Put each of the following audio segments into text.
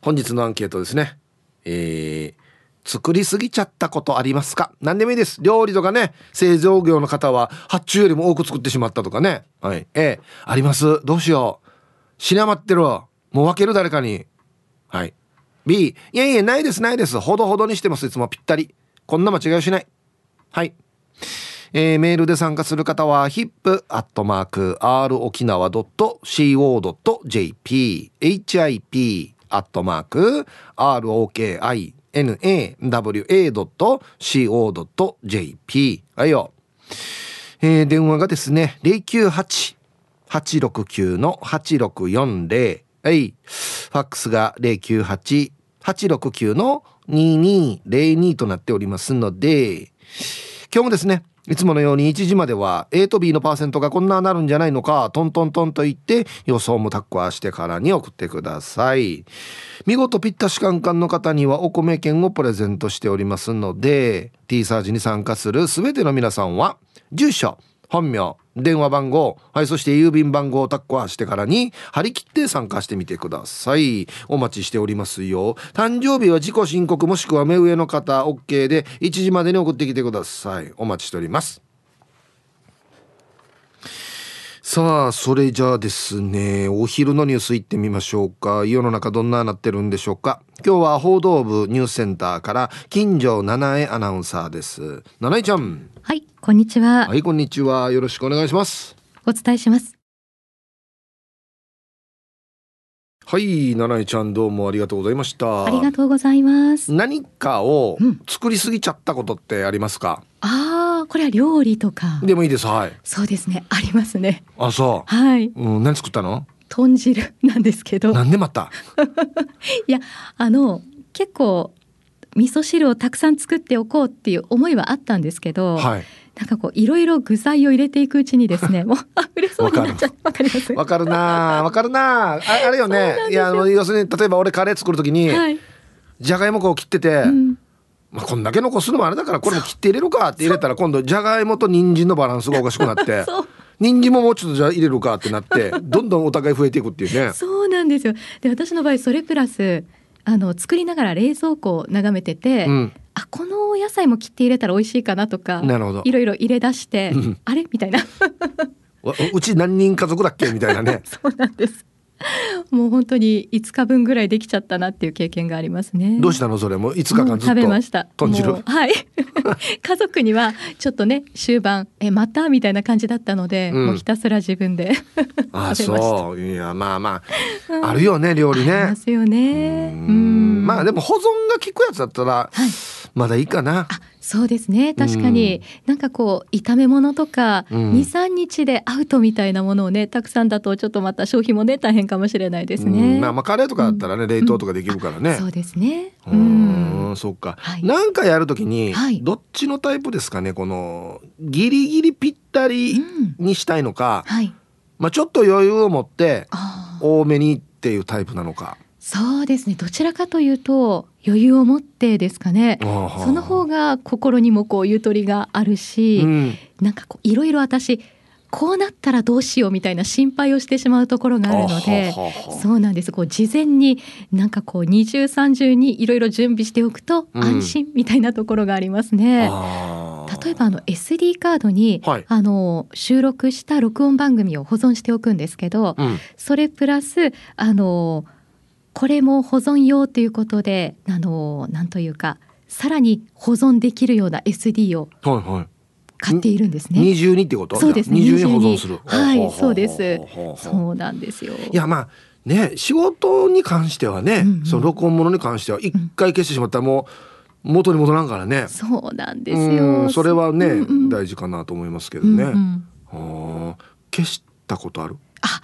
本日のアンケートですね。えー、作りすぎちゃったことありますか？何でもいいです。料理とかね製造業の方は発注よりも多く作ってしまったとかね。はい。A あります。どうしよう。死に余ってるわもう分ける誰かに。はい。B いやいやないですないです。ほどほどにしてます。いつもぴったり。こんな間違いをしない。はい。えー、メールで参加する方は hip.r 沖縄 .co.jp hip アットマーク ROKINAWA.CO.jp はいよ、えー、電話がですね098-869-8640はい。ファックスが098-869の2202となっておりますので今日もですねいつものように1時までは A と B のパーセントがこんななるんじゃないのかトントントンと言って予想もタッコアしてからに送ってください。見事ぴったしカンカンの方にはお米券をプレゼントしておりますので T サージに参加する全ての皆さんは住所本名電話番号はいそして郵便番号をタッコアしてからに張り切って参加してみてください。お待ちしておりますよ。誕生日は自己申告もしくは目上の方 OK で1時までに送ってきてください。お待ちしております。さあそれじゃあですねお昼のニュース行ってみましょうか。世の中どんななってるんでしょうか。今日は報道部ニュースセンターから金城七重アナウンサーです。七重ちゃん。はいこんにちは。はいこんにちは。よろしくお願いします。お伝えします。はい七重ちゃんどうもありがとうございました。ありがとうございます。何かを作りすぎちゃったことってありますか、うん、ああこれは料理とか。でもいいです。はい。そうですね。ありますね。あそう。はい、うん、何作ったの？豚汁なんですけど。なんでまた？いやあの結構味噌汁をたくさん作っておこうっていう思いはあったんですけど、はい、なんかこういろいろ具材を入れていくうちにですね もう溢れそうになっちゃってわかりますわかるな。わかるな。ああれよね。いやあの要するに例えば俺カレー作る時に、はい、じゃがいもこう切ってて、うん。まあ、こんだけ残すのもあれだからこれも切って入れるかって入れたら今度じゃがいもと人参のバランスがおかしくなって 人参ももうちょっとじゃあ入れるかってなって どんどんお互い増えていくっていうね。そうなんですよ。で私の場合それプラスあの作りながら冷蔵庫を眺めてて、うん、あこのお野菜も切って入れたら美味しいかなとかなるほど。いろいろ入れ出して、あれ？みたいな。うち何人家族だっけ？みたいなね。そうなんです もう本当に5日分ぐらいできちゃったなっていう経験がありますね。どうしたのそれ？も5日間ずっと食べました。豚汁。はい。家族にはちょっとね終盤えまたみたいな感じだったので、うん、もうひたすら自分で あそういやまあまあ、あるよね料理ね。ありますよね。うんまあでも保存が効くやつだったら、はい、まだいいかな。あそうですね。確かに、うん、なんかこう炒め物とか、うん、23日でアウトみたいなものをねたくさんだとちょっとまた消費もね大変かもしれないですね。うん、まあ、まあカレーとかだったらね、冷凍とかできるからね。そうですね。うん、そっか。はい、なんかやるときに、はい、どっちのタイプですかね？このギリギリぴったりにしたいのか、はい、まあちょっと余裕を持って多めにっていうタイプなのか。そうですね。どちらかというと余裕を持ってですかね。その方が心にもこうゆとりがあるし、うん、なんかこういろいろ私こうなったらどうしようみたいな心配をしてしまうところがあるのでそうなんです。こう事前になんかこう二重三重にいろいろ準備しておくと安心みたいなところがありますね。うん、例えばあの SD カードに、はい、あの収録した録音番組を保存しておくんですけど、うん、それプラスあのこれも保存用ということであのなんというかさらに保存できるような SD を買っているんですね。二重にってこと？そうですね。二重に保存する。はい、そうです。そうなんですよ。いやまあね仕事に関してはね、うんうん、その録音ものに関しては一回消してしまったらもう元に戻らんからね。そうなんですよ。それはね、うんうん、大事かなと思いますけどね。うんうん、消したことある？あ、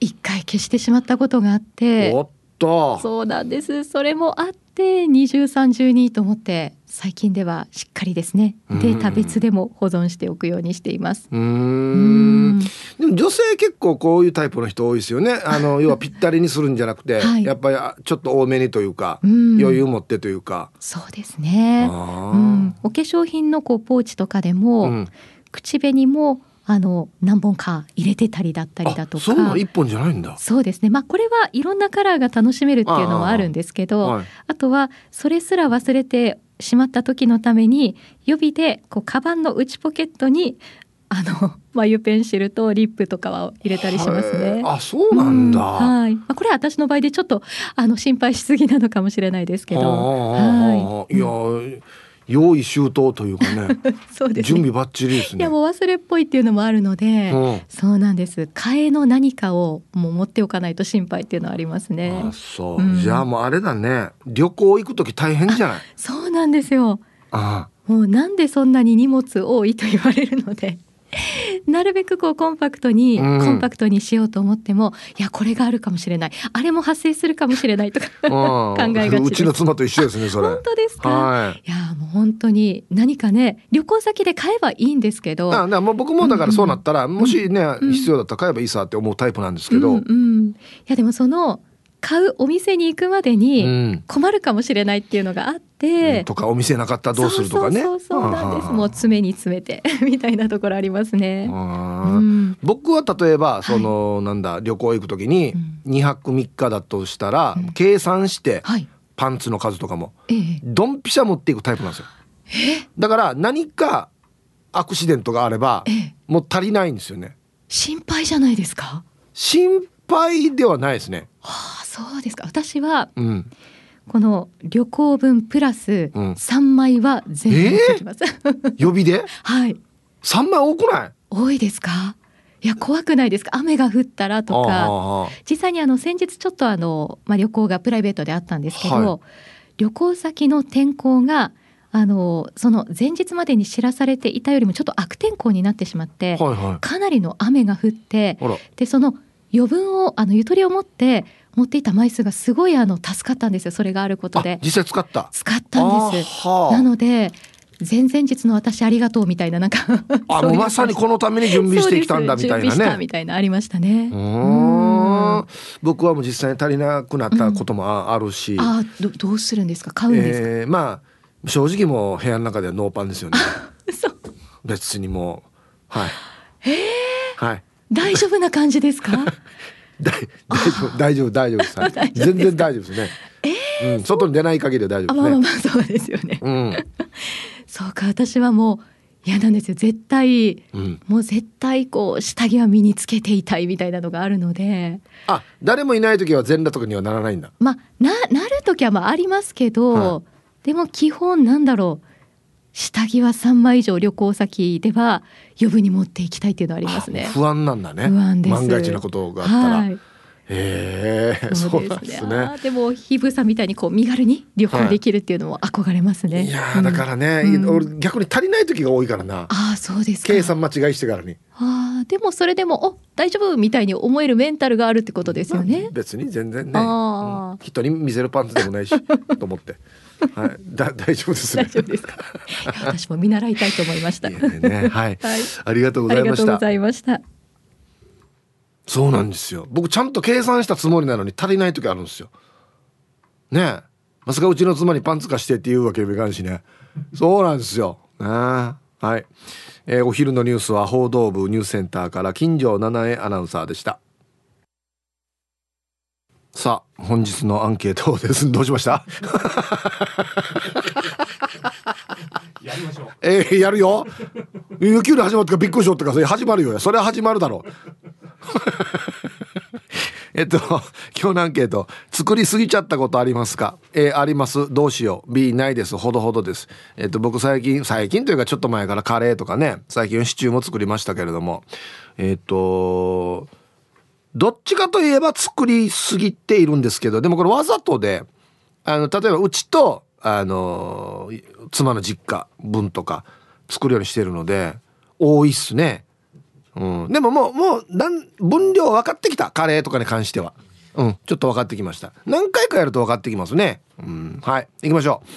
一回消してしまったことがあって。おっと。そうなんです。それもあって二重三重にと思って最近ではしっかりですね。データ別でも保存しておくようにしています。うん。でも女性結構こういうタイプの人多いですよね。あの要はぴったりにするんじゃなくて、はい、やっぱりちょっと多めにというか余裕持ってというか。そうですね。うん。お化粧品のこうポーチとかでも、うん、口紅もあの何本か入れてたりだったりだとかそう本じゃないんだそうですねまあこれはいろんなカラーが楽しめるっていうのはあるんですけどあ,、はい、あとはそれすら忘れてしまった時のために予備でこうカバンの内ポケットにあの 眉ペンシルとリップとかは入れたりしますね。あ、そうなんだ。うん、はい。まあこれは私の場合でちょっとあの心配しすぎなのかもしれないですけど。はい。いや。うん用意周到というかね。そうです、ね、準備ばっちりですね。いやもう忘れっぽいっていうのもあるので、うん、そうなんです。替えの何かをもう持っておかないと心配っていうのはありますね。あそう、うん、じゃあもうあれだね。旅行行く時大変じゃない？そうなんですよ。あ。もうなんでそんなに荷物多いと言われるので なるべくこうコンパクトに、うん、コンパクトにしようと思ってもいやこれがあるかもしれない。あれも発生するかもしれないとか 考えがちうちの妻と一緒ですねそれ。本当ですか、はい、いやもう本当に何かね旅行先で買えばいいんですけどあもう僕もだからそうなったら、うんうん、もしね、うん、必要だったら買えばいいさって思うタイプなんですけど、うんうん、いやでもその買うお店に行くまでに困るかもしれないっていうのがあって、うん、とかお店なかったらどうするとかね。そうそうなんです。もう詰めに詰めて みたいなところありますね、うん、僕は例えばその、はい、なんだ旅行行く時に2泊3日だとしたら、うん、計算して、はい、パンツの数とかも、ええ、ドンピシャ持っていくタイプなんですよ。だから何かアクシデントがあれば、え、もう足りないんですよね。心配じゃないですか？心配ではないですね。はあそうですか。私は、うん、この旅行分プラス三枚は全部持ってきます、えー、予備で？はい。三枚多くない？多いですか？いや怖くないですか？雨が降ったらとか。実際にあの先日ちょっとあの、まあ、旅行がプライベートであったんですけど、はい、旅行先の天候があのその前日までに知らされていたよりもちょっと悪天候になってしまって、はいはい、かなりの雨が降ってでその余分をあのゆとりを持って持っていた枚数がすごいあの助かったんですよ。それがあることで。実際使った。使ったんです。なので前々日の私ありがとうみたいななんか あもうまさにこのために準備してきたんだみたいなね。みたいなありましたね僕はもう実際に足りなくなったこともあるし、うん、あどどうするんですか？買うんですか、えー、まあ正直もう部屋の中ではノーパンですよね。別にもう。はい。えー、はい。大丈夫な感じですか？大丈夫大丈夫大丈夫です、全然大丈夫ですね。えー、うん、外に出ない限りは大丈夫ですね。まあまあそうですよね。うん、そうか私はもう嫌なんですよ。絶対、うん、もう絶対こう下着は身につけていたいみたいなのがあるので。あ誰もいない時は全裸とかにはならないんだ。まあななる時はまあありますけど、はい、でも基本なんだろう。下着は3枚以上旅行先では余分に持っていきたいっていうのはありますね不安なんだね不安です万が一なことがあったら、はいへえ、そうですね。でもひぶさんみたいにこう身軽に旅行できるっていうのも憧れますね。はい、いやだからね、うん、俺逆に足りない時が多いからな。あそうです計算間違いしてからに。あでもそれでもお大丈夫みたいに思えるメンタルがあるってことですよね。まあ、別に全然ね、うん、人に見せるパンツでもないしと思って。はい、だ 大丈夫です、ね、大丈夫ですか？私も見習いたいと思いました。ね、はい、はい、ありがとうございました。ございました。そうなんですよ。僕ちゃんと計算したつもりなのに足りない時あるんですよ。ねえ、まさかうちの妻にパンツ貸してって言うわけにもいかんしね。そうなんですよ。ねはい。えー、お昼のニュースは報道部ニュースセンターから金城七重アナウンサーでした。さあ本日のアンケートです。どうしました？やりましょう。えー、やるよ。急に始まったからびっくりしようってかそれ始まるよ。それは始まるだろ。う えっと今日のアンケート。作りすぎちゃったことありますか？A あります。どうしよう。B ないです。ほどほどです。えっと僕最近最近というかちょっと前からカレーとかね最近シチューも作りましたけれども。えっとどっちかといえば作りすぎているんですけどでもこれわざとであの例えばうちとあの妻の実家分とか作るようにしてるので多いっすね。うん、でももうもう分量分かってきたカレーとかに関しては。うん、ちょっと分かってきました。何回かやると分かってきますね。うん、はい、行きましょう。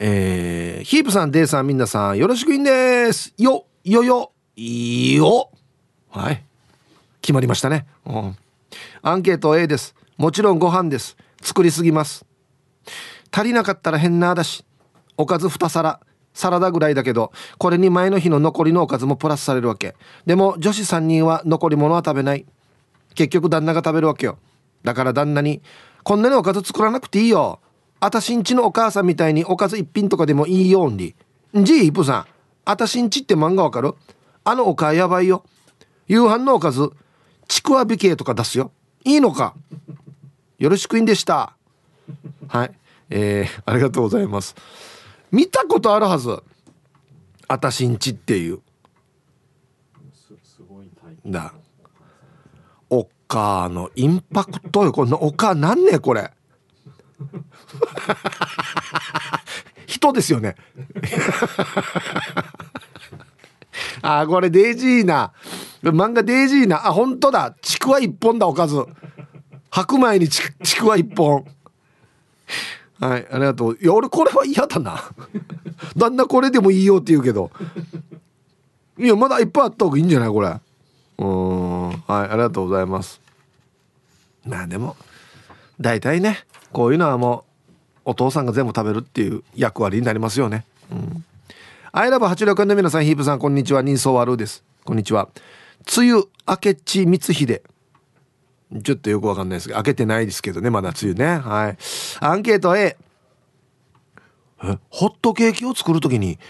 えー、ヒープさん、デイさん、みんなさん、よろしくいんです。よ、よよ、よ。はい。決まりましたね、うん、アンケート A です。もちろんご飯です。作りすぎます。足りなかったら変なだし。おかず2皿。サラダぐらいだけどこれに前の日の残りのおかずもプラスされるわけ。でも女子3人は残り物は食べない。結局旦那が食べるわけよ。だから旦那に「こんなにおかず作らなくていいよ。あたしんちのお母さんみたいにおかず一品とかでもいいよんりじいイプさん。あたしんちって漫画わかる？あのおかやばいよ。夕飯のおかず。ちくわび系とか出すよ。いいのか。よろしくいんでした。はい。えー、ありがとうございます。見たことあるはず。あたしんちっていう。だ。おかのインパクトよ。このおかなんねこれ。人ですよねあこれデイジーな。漫画デイジーな。あ本当だ。ちくわ一本だおかず。白米にちくわ一本。はいありがとう。いや俺これは嫌だな。旦那これでもいいよって言うけど。いやまだいっぱいあった方がいいんじゃないこれ。うん。はいありがとうございます。まあでも大体ねこういうのはもうお父さんが全部食べるっていう役割になりますよね。うん。アイラブ八六の皆さんヒープさんこんにちは。人相悪です。こんにちは。梅雨明けち光秀。ちょっとよくわかんないですけど。開けてないですけどねまだ梅雨ね。はい。アンケート A ホットケーキを作る時に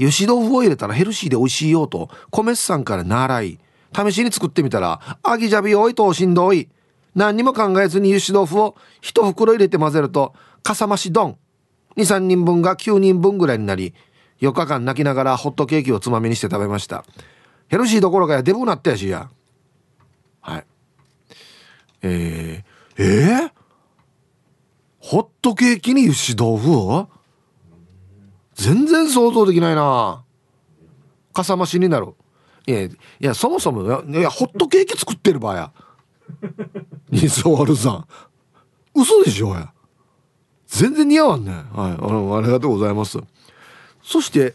油脂豆腐を入れたらヘルシーで美味しいよと米津さんから習い。試しに作ってみたらアギジャビ多いとしんどい。何にも考えずに油脂豆腐を一袋入れて混ぜるとかさ増し丼。23人分が9人分ぐらいになり4日間泣きながらホットケーキをつまみにして食べました。ヘルシーどころかやデブなったやしや。はい。えー、えー、ホットケーキに油脂豆腐全然想像できないな。かさ増しになる。いやいやそもそもいやホットケーキ作ってる場合や。ニスワルさん。嘘でしょや。全然似合わんねはい。あありがとうございます。そして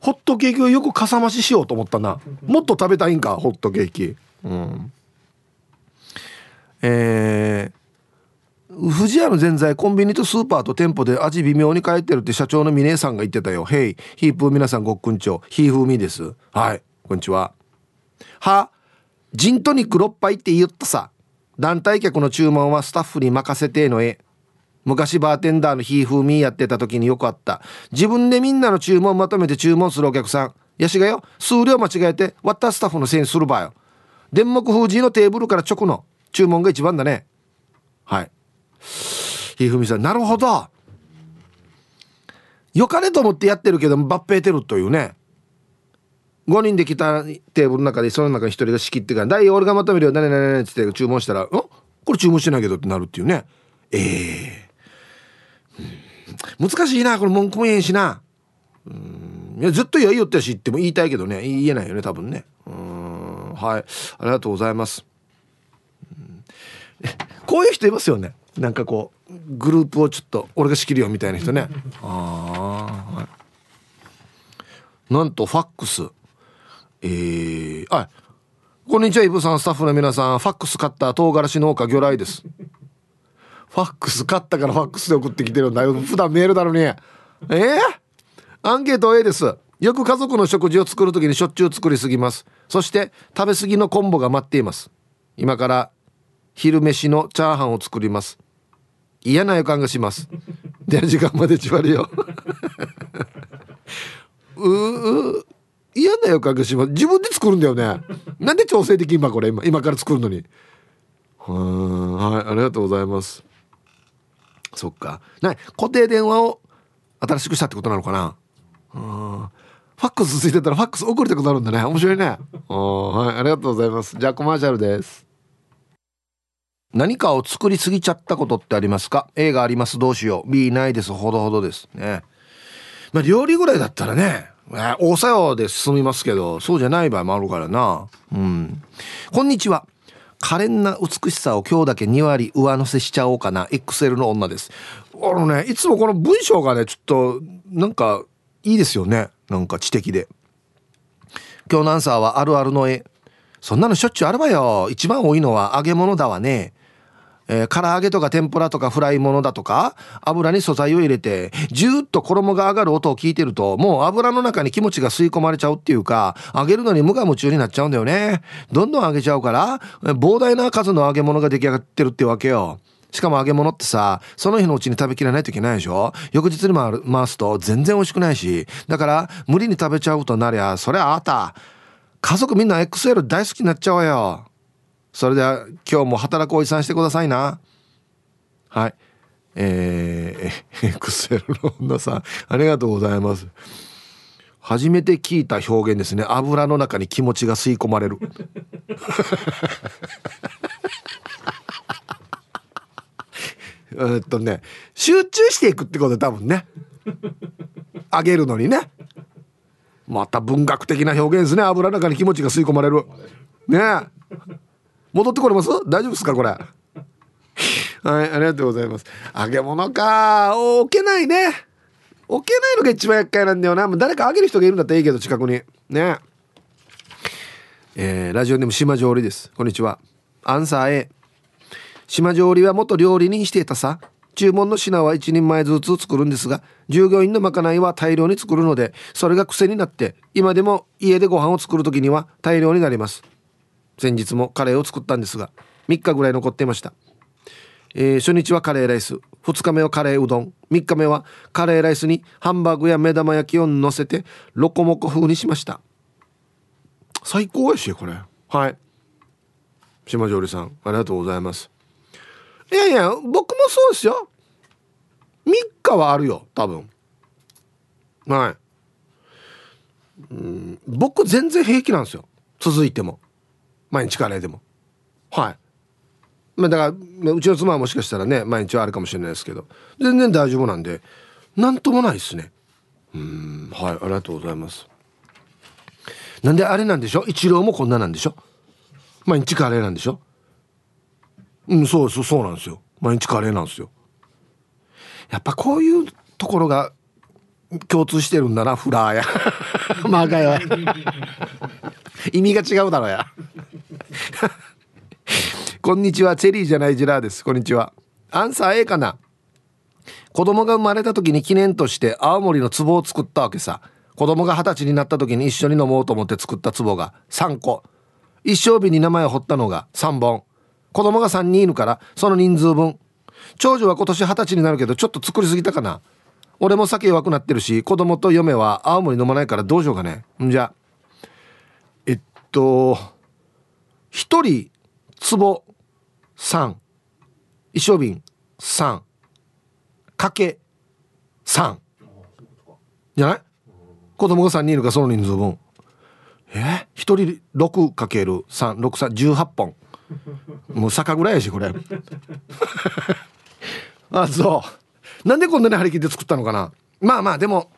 ホットケーキをよくかさ増ししようと思ったな。もっと食べたいんかホットケーキ。うん。えー、藤屋のぜんざいコンビニとスーパーと店舗で味微妙に変えてるって社長の峰さんが言ってたよ「ヘイヒープー皆さんごっくんちょ。ヒーフーミーです。はい。こんにちは。はジントニック6杯って言ったさ。団体客の注文はスタッフに任せてのえ昔バーテンダーのヒーフーミーやってた時によくあった。自分でみんなの注文まとめて注文するお客さん。やしがよ数量間違えて割ったスタッフのせいにする場合よ。電木封じのテーブルから直の注文が一番だね。はい。ひふみさんなるほど。よかれと思ってやってるけど抜兵てるというね。5人で来たテーブルの中でその中に1人が仕切ってから「大俺がまとめるよ。何々何々」って注文したら「んこれ注文してないけど」ってなるっていうね。ええー、難しいなこれ文句も言えんしな。うん。いやずっといやいよってし言っても言いたいけどね。言えないよね多分ね。うん。はい。ありがとうございます。うこういう人いますよね。なんかこうグループをちょっと俺が仕切るよみたいな人ね。ああ、はい、なんとファックス。えー、あこんにちはイブさんスタッフの皆さん。ファックス買った唐辛子農家魚雷です。ファックス買ったからファックスで送ってきてるんだよ。普段メールだろうに。えー、アンケート A です。よく家族の食事を作る時にしょっちゅう作りすぎます。そして食べ過ぎのコンボが待っています。今から昼飯のチャーハンを作ります。嫌な予感がします。出る時間までちわるよ。うう嫌な予感がします。自分で作るんだよね。なんで調整できんばこれ今今から作るのに。はいありがとうございます。そっか。な固定電話を新しくしたってことなのかな。うん。ファックスついてたらファックス送りたくなるんだね。面白いね。はいありがとうございます。じゃあコマーシャルです。何かを作りすぎちゃったことってありますか？A があります？どうしよう。B ないです。ほどほどです。ね。まあ料理ぐらいだったらね。大作用で進みますけどそうじゃない場合もあるからな。うん。こんにちは。可憐な美しさを今日だけ2割上乗せしちゃおうかな。XL の女です。あのねいつもこの文章がねちょっとなんかいいですよね。なんか知的で。今日のアンサーはあるあるの絵。そんなのしょっちゅうあるわよ。一番多いのは揚げ物だわね。えー、唐揚げとか天ぷらとかフライものだとか油に素材を入れてジューッと衣が上がる音を聞いてるともう油の中に気持ちが吸い込まれちゃうっていうか揚げるのに無我夢中になっちゃうんだよねどんどん揚げちゃうから膨大な数の揚げ物が出来上がってるってわけよしかも揚げ物ってさ、その日のうちに食べきらないといけないでしょ翌日に回回すと全然美味しくないし。だから、無理に食べちゃうとなりゃ、そりゃあた。家族みんな XL 大好きになっちゃうわよ。それでは今日も働くおじさんしてくださいな。はい。えー、XL の女さん、ありがとうございます。初めて聞いた表現ですね。油の中に気持ちが吸い込まれる。えっとね集中していくってこと多分ねあげるのにねまた文学的な表現ですね油の中に気持ちが吸い込まれるね戻ってこれます？大丈夫ですかこれ？はいありがとうございます。揚げ物か。置けないね。置けないのが一番厄介なんだよな。もう誰かあげる人がいるんだったらいいけど近くに。ね。えー、ラジオネーム島上りです。こんにちは。アンサー A 島上りは元料理人していたさ。注文の品は一人前ずつ作るんですが従業員のまかないは大量に作るのでそれが癖になって今でも家でご飯を作る時には大量になります。先日もカレーを作ったんですが3日ぐらい残っていました、えー、初日はカレーライス2日目はカレーうどん3日目はカレーライスにハンバーグや目玉焼きを乗せてロコモコ風にしました。最高やしこれ。はい。島上里さんありがとうございます。いやいや僕もそうですよ。3日はあるよ多分。はい。うん僕全然平気なんですよ。続いても毎日カレーでも。はい。まあだからうちの妻はもしかしたらね毎日はあるかもしれないですけど。全然大丈夫なんで何ともないですね。うんはいありがとうございます。なんであれなんでしょ？一郎もこんななんでしょ？毎日カレーなんでしょ？うんそうそうそうなんですよ。毎日カレーなんですよ。やっぱこういうところが共通してるんだなフラーや。まあかよ意味が違うだろや。こんにちはチェリーじゃないジラーです。こんにちは。アンサー A かな？子供が生まれた時に記念として青森の壺を作ったわけさ。子供が二十歳になった時に一緒に飲もうと思って作った壺が3個。一生日に名前を彫ったのが3本。子供が3人いるからその人数分。長女は今年二十歳になるけどちょっと作りすぎたかな。俺も酒弱くなってるし子供と嫁は青森飲まないからどうしようかね。んじゃ。えっと1人壺3一升瓶3かけ3じゃない？子供が3人いるからその人数分。え？ー、1人 6×36318 本。もう坂ぐらいやしこれ。あそう。なんでこんなに張り切って作ったのかな？まあまあでも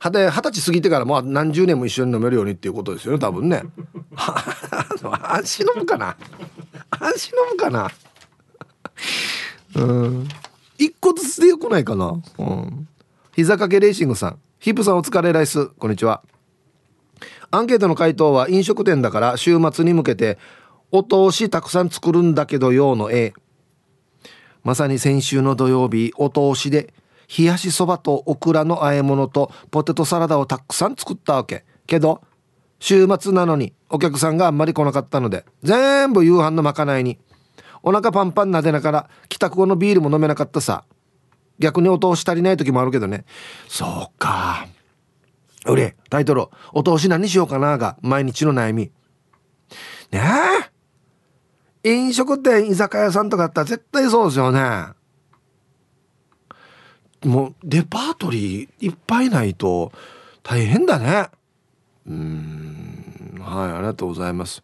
二十歳過ぎてからもう何十年も一緒に飲めるようにっていうことですよね多分ね。安心飲むかな？安心飲むかな？うん。一個ずつでよくないかな？うん。膝掛けレーシングさん。ヒップさんお疲れライス。こんにちは。アンケートの回答は飲食店だから週末に向けてお通したくさん作るんだけどよの A まさに先週の土曜日お通しで冷やしそばとオクラの和え物とポテトサラダをたくさん作ったわけ。けど週末なのにお客さんがあんまり来なかったので全部夕飯のまかないに。お腹パンパンなでながら帰宅後のビールも飲めなかったさ。逆にお通し足りない時もあるけどね。そうか。うれタイトル「お通し何しようかな」が毎日の悩み。ねえ。飲食店居酒屋さんとかあったら絶対そうですよね。もうレパートリーいっぱいないと大変だね。うん。はいありがとうございます。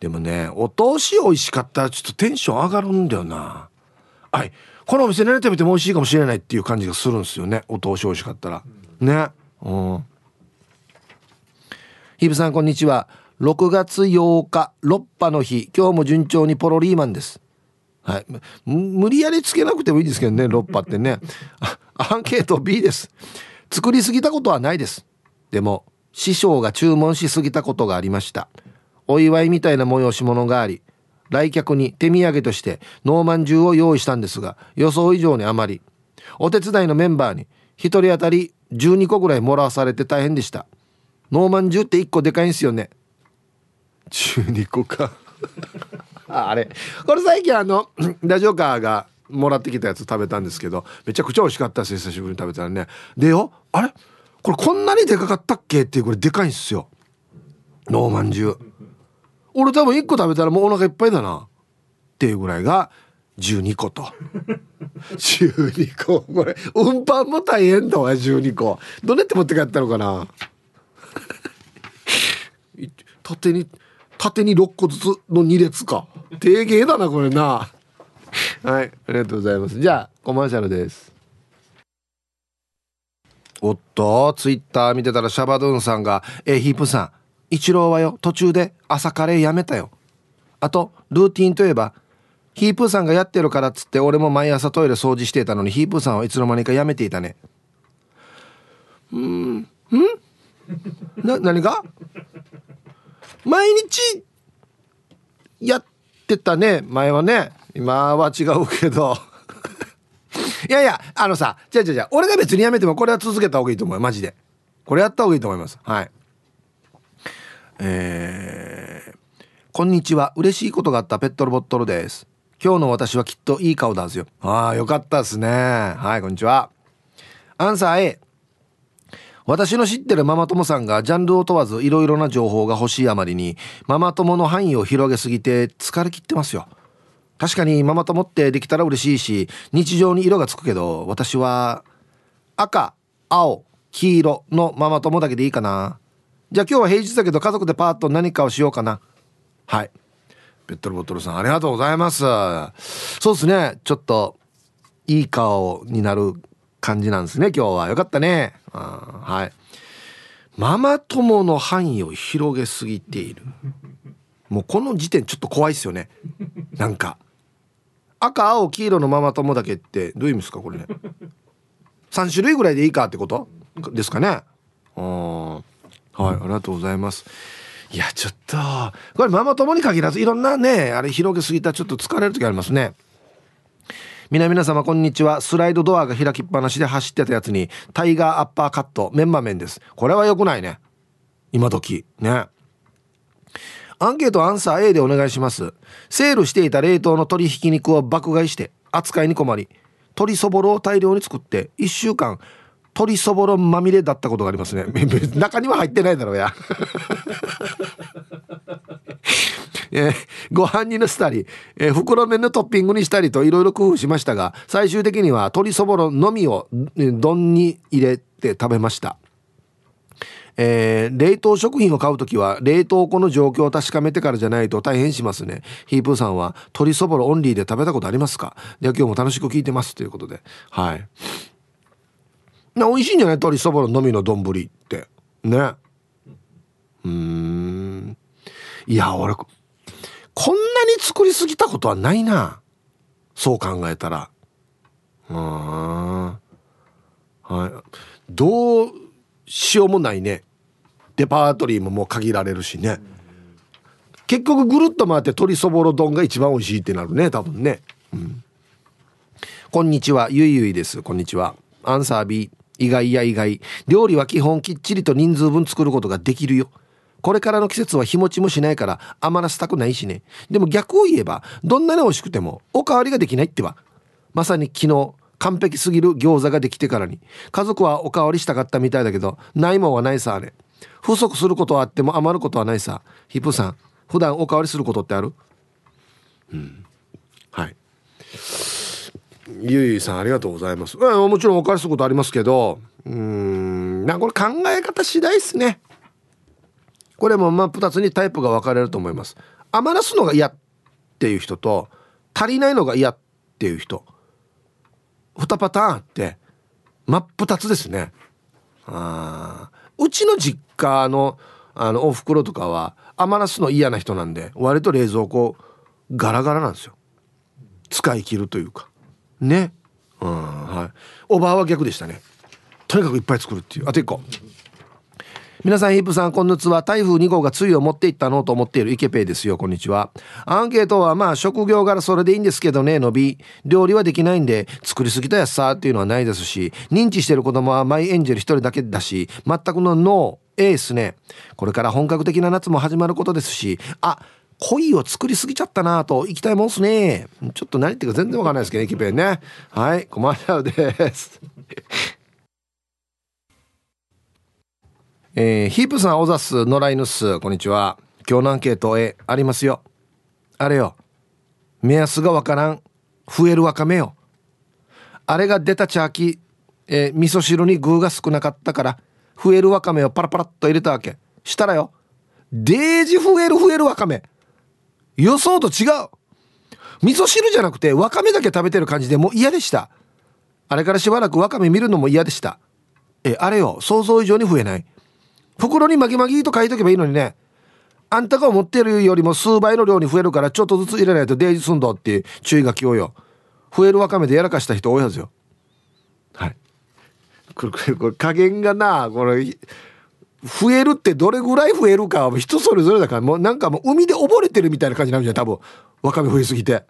でもねお通し美味しかったらちょっとテンション上がるんだよな。はいこのお店何食べても美味しいかもしれないっていう感じがするんですよね。お通し美味しかったら。ね。うん。ひぶさんこんにちは。6月8日6波の日。今日も順調にポロリーマンです。はい。無理やりつけなくてもいいですけどね6波ってね。アンケート B です。作りすぎたことはないですでも師匠が注文しすぎたことがありました。お祝いみたいな催し物があり来客に手土産としてノーマンジュを用意したんですが予想以上に余り。お手伝いのメンバーに1人当たり12個ぐらいもらわされて大変でした。ノーマンジュって1個でかいんですよね。12個か。あ あれ。これ最近あの ラジオカーがもらってきたやつ食べたんですけどめちゃくちゃ美味しかったです久しぶりに食べたらね。でよあれ？これこんなにでかかったっけっていうこれでかいんすよ。ノーマンジュ俺多分1個食べたらもうお腹いっぱいだなっていうぐらいが12個と。12個。これ運搬も大変だわ12個。どうやって持って帰ったのかな。縦に縦に6個ずつの2列か。低芸だなこれな。はいありがとうございます。じゃあコマーシャルですおっとツイッター見てたらシャバドゥンさんが「えヒープさん一郎はよ途中で朝カレーやめたよ」あとルーティンといえばヒープーさんがやってるからっつって俺も毎朝トイレ掃除してたのにヒープーさんはいつの間にかやめていたね。うんん？な何が？毎日やってたね前はね。今は違うけど。いやいやあのさじゃじゃじゃ俺が別にやめてもこれは続けた方がいいと思うマジで。これやった方がいいと思います。はい。えー、こんにちは。嬉しいことがあったペットロボットルです。今日の私はきっといい顔だんすよ。ああよかったですね。はいこんにちは。アンサー A 私の知ってるママ友さんがジャンルを問わずいろいろな情報が欲しいあまりにママ友の範囲を広げすぎて疲れ切ってますよ。確かにママ友ってできたら嬉しいし日常に色がつくけど私は赤青黄色のママ友だけでいいかな。じゃあ今日は平日だけど家族でパーッと何かをしようかな。はい。ペットルボトルさんありがとうございます。そうですね。ちょっといい顔になる感じなんですね今日は。よかったね。はい。ママ友の範囲を広げすぎている。もうこの時点ちょっと怖いですよね。なんか。赤青黄色のママ友だけってどういう意味ですかこれね？3種類ぐらいでいいかってこと？ですかね？うんはいありがとうございます。いやちょっとこれママ友に限らずいろんなねあれ広げすぎたらちょっと疲れる時ありますね。皆皆様こんにちは。スライドドアが開きっぱなしで走ってたやつにタイガーアッパーカットメンマ麺です。これは良くないね。今時。ねアンケートアンサー A でお願いします。セールしていた冷凍の鶏ひき肉を爆買いして扱いに困り鶏そぼろを大量に作って1週間鶏そぼろまみれだったことがありますね。中には入ってないだろうや。えー、ご飯にのせたり、えー、袋麺のトッピングにしたりといろいろ工夫しましたが最終的には鶏そぼろのみを丼に入れて食べました。えー、冷凍食品を買う時は冷凍庫の状況を確かめてからじゃないと大変しますね。ヒープーさんは鶏そぼろオンリーで食べたことありますか？では今日も楽しく聞いてます。ということで。はい。な美味しいんじゃない？鶏そぼろのみの丼って。ね。うん。いや俺こんなに作りすぎたことはないな。そう考えたら。うんはい。どうしようもないね。デパートリーももう限られるしね。結局ぐるっと回って鶏そぼろ丼が一番美味しいってなるね多分ね、うん、こんにちは。ゆいゆいです。こんにちは。アンサー B 意外や意外。料理は基本きっちりと人数分作ることができるよ。これからの季節は日持ちもしないから余らせたくないしね。でも逆を言えばどんなに美味しくてもおかわりができないってはまさに昨日完璧すぎる餃子ができてからに。家族はおかわりしたかったみたいだけどないもんはないさあれ。不足することはあっても余ることはないさ。ヒップさん普段おかわりすることってある？うん。はい。ゆいさんありがとうございます。うんもちろんおかわりすることありますけどうん。なこれ考え方次第っすね。これも真っ二つにタイプが分かれると思います。余らすのが嫌っていう人と足りないのが嫌っていう人。2パターンあって真っ二つですね。あうちの実家のあのおふくろとかは余らすの嫌な人なんで割と冷蔵庫ガラガラなんですよ。使い切るというか。ね。うんはい。おばあは逆でしたね。とにかくいっぱい作るっていう。あと1個。皆さんヒープさんこんにちは。台風2号が梅雨を持っていったのと思っているイケペイですよ。こんにちは。アンケートはまあ職業柄それでいいんですけどね伸び。料理はできないんで作りすぎたやつさっていうのはないですし認知してる子供はマイエンジェル一人だけだし全くのノーエースね。これから本格的な夏も始まることですしあ恋を作りすぎちゃったなと行きたいもんすね。ちょっと何言ってるか全然わかんないですけどねイケペイね。はい困っちゃうです。えー、ヒープさん、オザス、野良犬ス、こんにちは。今日のアンケート、え、ありますよ。あれよ。目安がわからん。増えるわかめよ。あれが出たチャーキー、えー、味噌汁に具が少なかったから、増えるわかめをパラパラっと入れたわけ。したらよ。デージ増える増えるわかめ。予想と違う。味噌汁じゃなくて、わかめだけ食べてる感じでもう嫌でした。あれからしばらくわかめ見るのも嫌でした。え、あれよ。想像以上に増えない。袋に巻き巻きと書いとけばいいのにね。あんたが思ってるよりも数倍の量に増えるからちょっとずつ入れないとデージすんどっていう注意書きをよ。増えるわかめでやらかした人多いはずよ。はい。これこれ加減がなこれ増えるってどれぐらい増えるかは人それぞれだからもうなんかもう海で溺れてるみたいな感じになるじゃん多分。わかめ増えすぎて。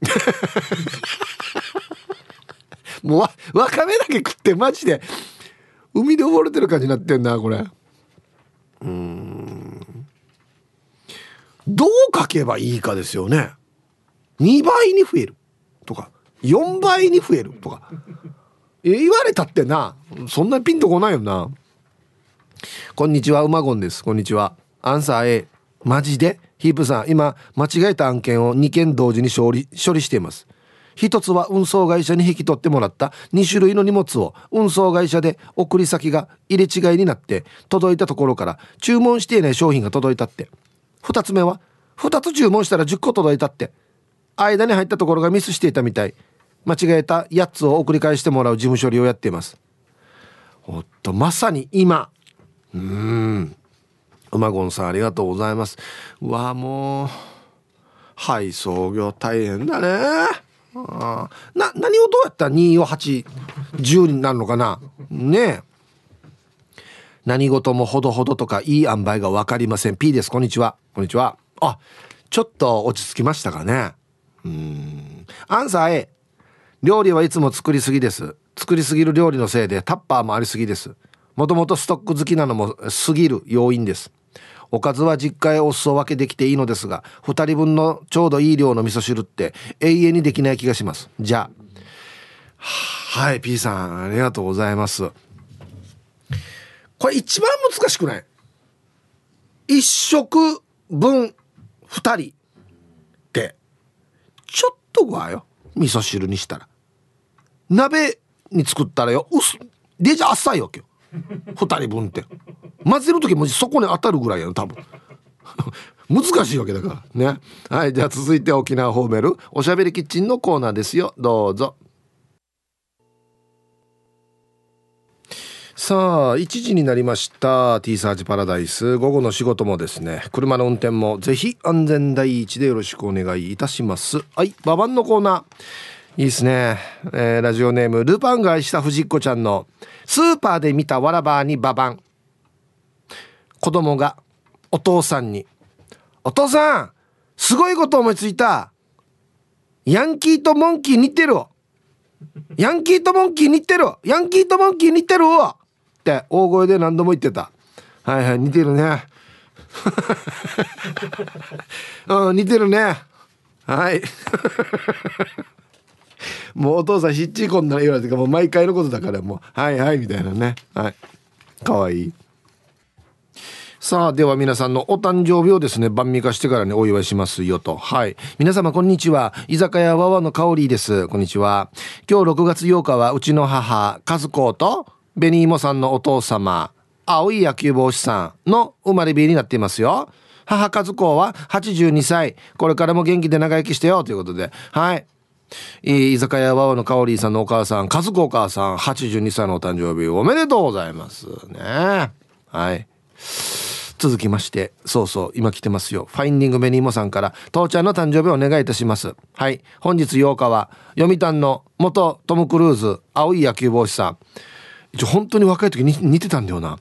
もうわわかめだけ食ってマジで海で溺れてる感じになってんなこれ。うん。どう書けばいいかですよね。2倍に増える。とか。4倍に増えるとか。言われたってな。そんなピンとこないよな。こんにちは。うまごんです。こんにちは。アンサー A マジで？ヒープさん今間違えた案件を2件同時に処理処理しています。一つは運送会社に引き取ってもらった。2種類の荷物を運送会社で送り先が入れ違いになって届いたところから注文していない商品が届いたって。2つ目は2つ注文したら10個届いたって。間に入ったところがミスしていたみたい。間違えた8つを送り返してもらう事務処理をやっています。おっとまさに今。うん。馬ゴンさんありがとうございます。うわもう配送業大変だね。あな何をどうやったら2を810になるのかな？ねえ。何事もほどほどとかいい塩梅が分かりません。P です。こんにちは。こんにちは。あちょっと落ち着きましたかね。うん。アンサー A 料理はいつも作りすぎです。作りすぎる料理のせいでタッパーもありすぎです。もともとストック好きなのも過ぎる要因です。おかずは実家へお裾分けできていいのですが2人分のちょうどいい量の味噌汁って永遠にできない気がします。じゃあ。はい P さんありがとうございます。これ一番難しくない？一食分2人って。ちょっとごわよ味噌汁にしたら。鍋に作ったらよ薄でじゃあっさいわけよ。2人分って。混ぜる時もそこに当たるぐらいやん多分。難しいわけだから。ね。はいじゃあ続いて沖縄ホーメルおしゃべりキッチンのコーナーですよ。どうぞ。さあ1時になりました。T サージパラダイス。午後の仕事もですね。車の運転もぜひ安全第一でよろしくお願いいたします。はいババンのコーナー。いいですね、えー、ラジオネームルパンが愛した藤子ちゃんのスーパーで見たわらばにババン子供がお父さんに「お父さんすごいこと思いついた。ヤンキーとモンキー似てる。ヤンキーとモンキー似てる。ヤンキーとモンキー似てる。って大声で何度も言ってた。はいはい似てるね。うん似てるね。はい。もうお父さんひっちこんな言われてもう毎回のことだからもう。はいはいみたいなね。はい。かわいい。さあでは皆さんのお誕生日をですね晩味化してからねお祝いしますよと。はい。皆様こんにちは。居酒屋わわの香りです。こんにちは。今日6月8日はうちの母和子と紅芋さんのお父様青い野球帽子さんの生まれ日になっていますよ。母和子は82歳。これからも元気で長生きしてよということで。はい。居酒屋わわの香りさんのお母さん和子お母さん82歳のお誕生日おめでとうございます。ね。はい。続きましてそうそう今来てますよ。ファインディングベニーモさんから父ちゃんの誕生日をお願いいたします。はい。本日8日は読谷の元トム・クルーズ青い野球帽子さん。一応本当に若い時に似てたんだよな。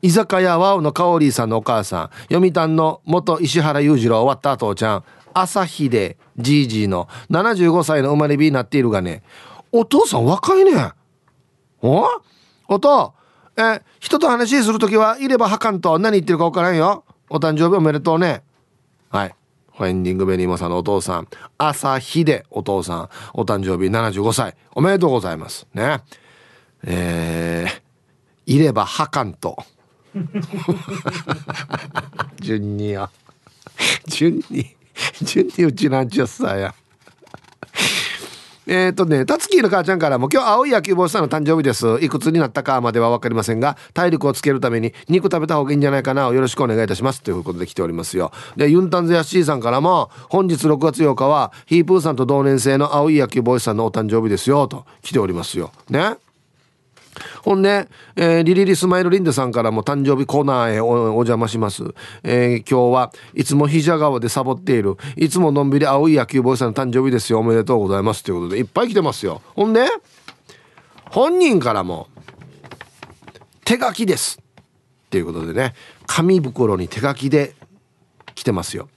居酒屋ワオのカオリーさんのお母さん。読谷の元石原裕次郎終わった父ちゃん。朝日でじいじいの75歳の生まれ日になっているがね。お父さん若いね。お？おとえ人と話する時はいればはかんと何言ってるか分からんよ。お誕生日おめでとうね。はい。ファインディングベニーモさんのお父さん。朝日でお父さん。お誕生日75歳。おめでとうございます。ね。えー、いればはかんと。順にや順に順にうちなんちゅうさや。えっ、とね、たつきの母ちゃんからも今日青い野球帽子さんの誕生日です。いくつになったかまでは分かりませんが、体力をつけるために肉食べた方がいいんじゃないかなよろしくお願いいたします。ということで来ておりますよ。で、ユンタンズヤッシーさんからも、本日6月8日はヒープーさんと同年生の青い野球帽子さんのお誕生日ですよ。と来ておりますよ。ね。ほんで、えー、リリリスマイルリンデさんからも誕生日コーナーへお邪魔します。えー、今日はいつも膝川でサボっている、いつものんびり青い野球ボーイさんの誕生日ですよ。おめでとうございます。ということで、いっぱい来てますよ。ほんで、本人からも、手書きです。っていうことでね、紙袋に手書きで来てますよ。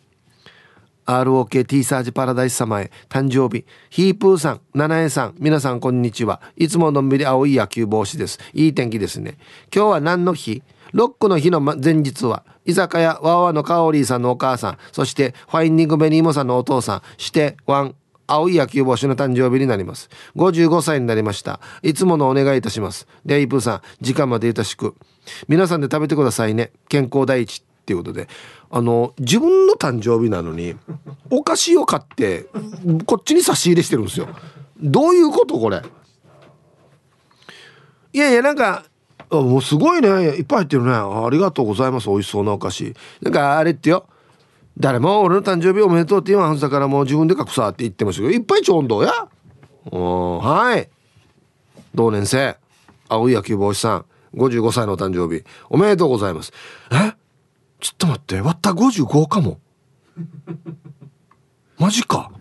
ROKT サージパラダイス様へ。誕生日。ヒープーさん七重さん皆さんこんにちは。いつものんびり青い野球帽子です。いい天気ですね。今日は何の日？ロックの日の前日は居酒屋ワワのカオリーさんのお母さんそしてファインディングベニーモさんのお父さんしてワン青い野球帽子の誕生日になります。55歳になりました。いつものお願いいたします。でイープーさん時間までゆたしく。皆さんで食べてくださいね。健康第一っていうことで。あの自分の誕生日なのにお菓子を買ってこっちに差し入れしてるんですよ。どういうことこれ？いやいやなんかもうすごいね。いっぱい入ってるね。ありがとうございます。美味しそうなお菓子。なんかあれってよ。誰も俺の誕生日おめでとうって言わんはずだからもう自分で書くさって言ってましたけどいっぱいちょんどや。はい。同年生。青い野球帽子さん。55歳のお誕生日。おめでとうございます。え？ちょっと待って割った55かも。マジか。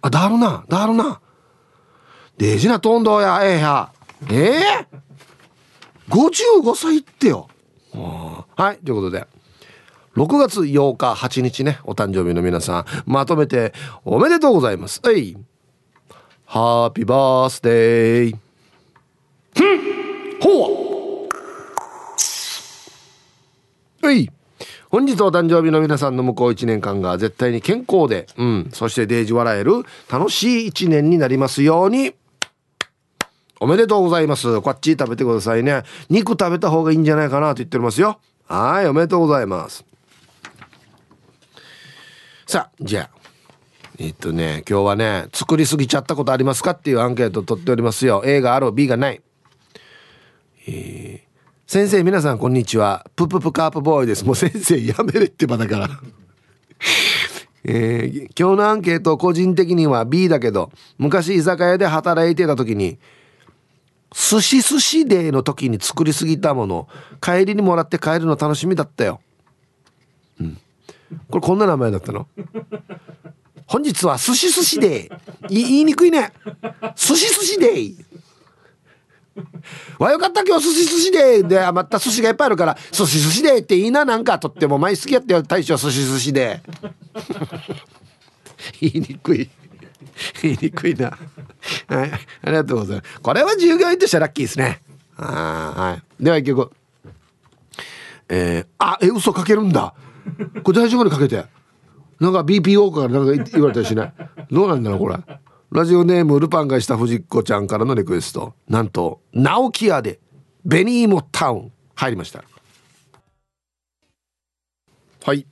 あだるなだるな。デジなトンドやええやええ？ー、55歳ってよ。はいということで。6月8日8日ねお誕生日の皆さんまとめておめでとうございます。はい。ハッピーバースデーふんほう。はい。本日お誕生日の皆さんの向こう1年間が絶対に健康で、うん、そしてデージ笑える楽しい1年になりますように。おめでとうございます。こっち食べてくださいね。肉食べた方がいいんじゃないかなと言っておりますよ。はい、おめでとうございます。さあ、じゃあ。えっとね、今日はね、作りすぎちゃったことありますかっていうアンケートを取っておりますよ。A がある、B がない。えー先生皆さんこんにちは。プププカープボーイです。もう先生やめれってばだから。えー、今日のアンケート個人的には B だけど昔居酒屋で働いてた時に寿司寿司デーの時に作りすぎたもの帰りにもらって帰るの楽しみだったよ。うん。これこんな名前だったの？本日は寿司寿司デー。言いにくいね。寿司寿司デー。わよかった今日寿司寿司で。で余った寿司がいっぱいあるから寿司寿司で。っていいななんかとっても毎好きやってよ。大将寿司寿司で。言いにくい。言いにくいな。はい。ありがとうございます。これは従業員としてはラッキーですね。はい。では一曲。えー、あえ嘘かけるんだ。これ大丈夫にかけて。なんか BPO からなんか言われたりしない。どうなんだろうこれ。ラジオネームルパンがした藤子ちゃんからのリクエスト。なんと直木屋でベニーモタウン入りました。はい。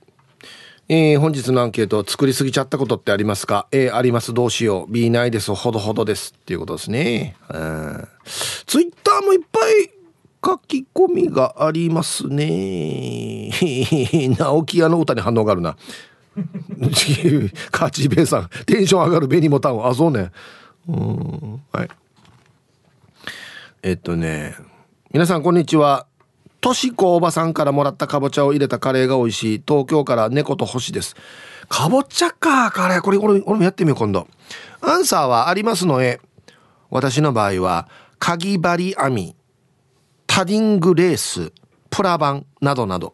えー、本日のアンケート作りすぎちゃったことってありますか？A あります。どうしよう。B ないです。ほどほどです。っていうことですね。うんツイッターもいっぱい書き込みがありますね。直木屋の歌に反応があるな。カチベイさん。テンション上がる紅もタウンあそうねうん。はいえっとね皆さん。こん。にちはとしこおばさん。からもらったかぼちゃを入れたカレーが美味しい東京から猫と星ですかぼちゃかカレーこれ俺俺もやってみよう今度アンサーはありますのえ私の場合はかぎ針編みタディングレースプラバンなどなど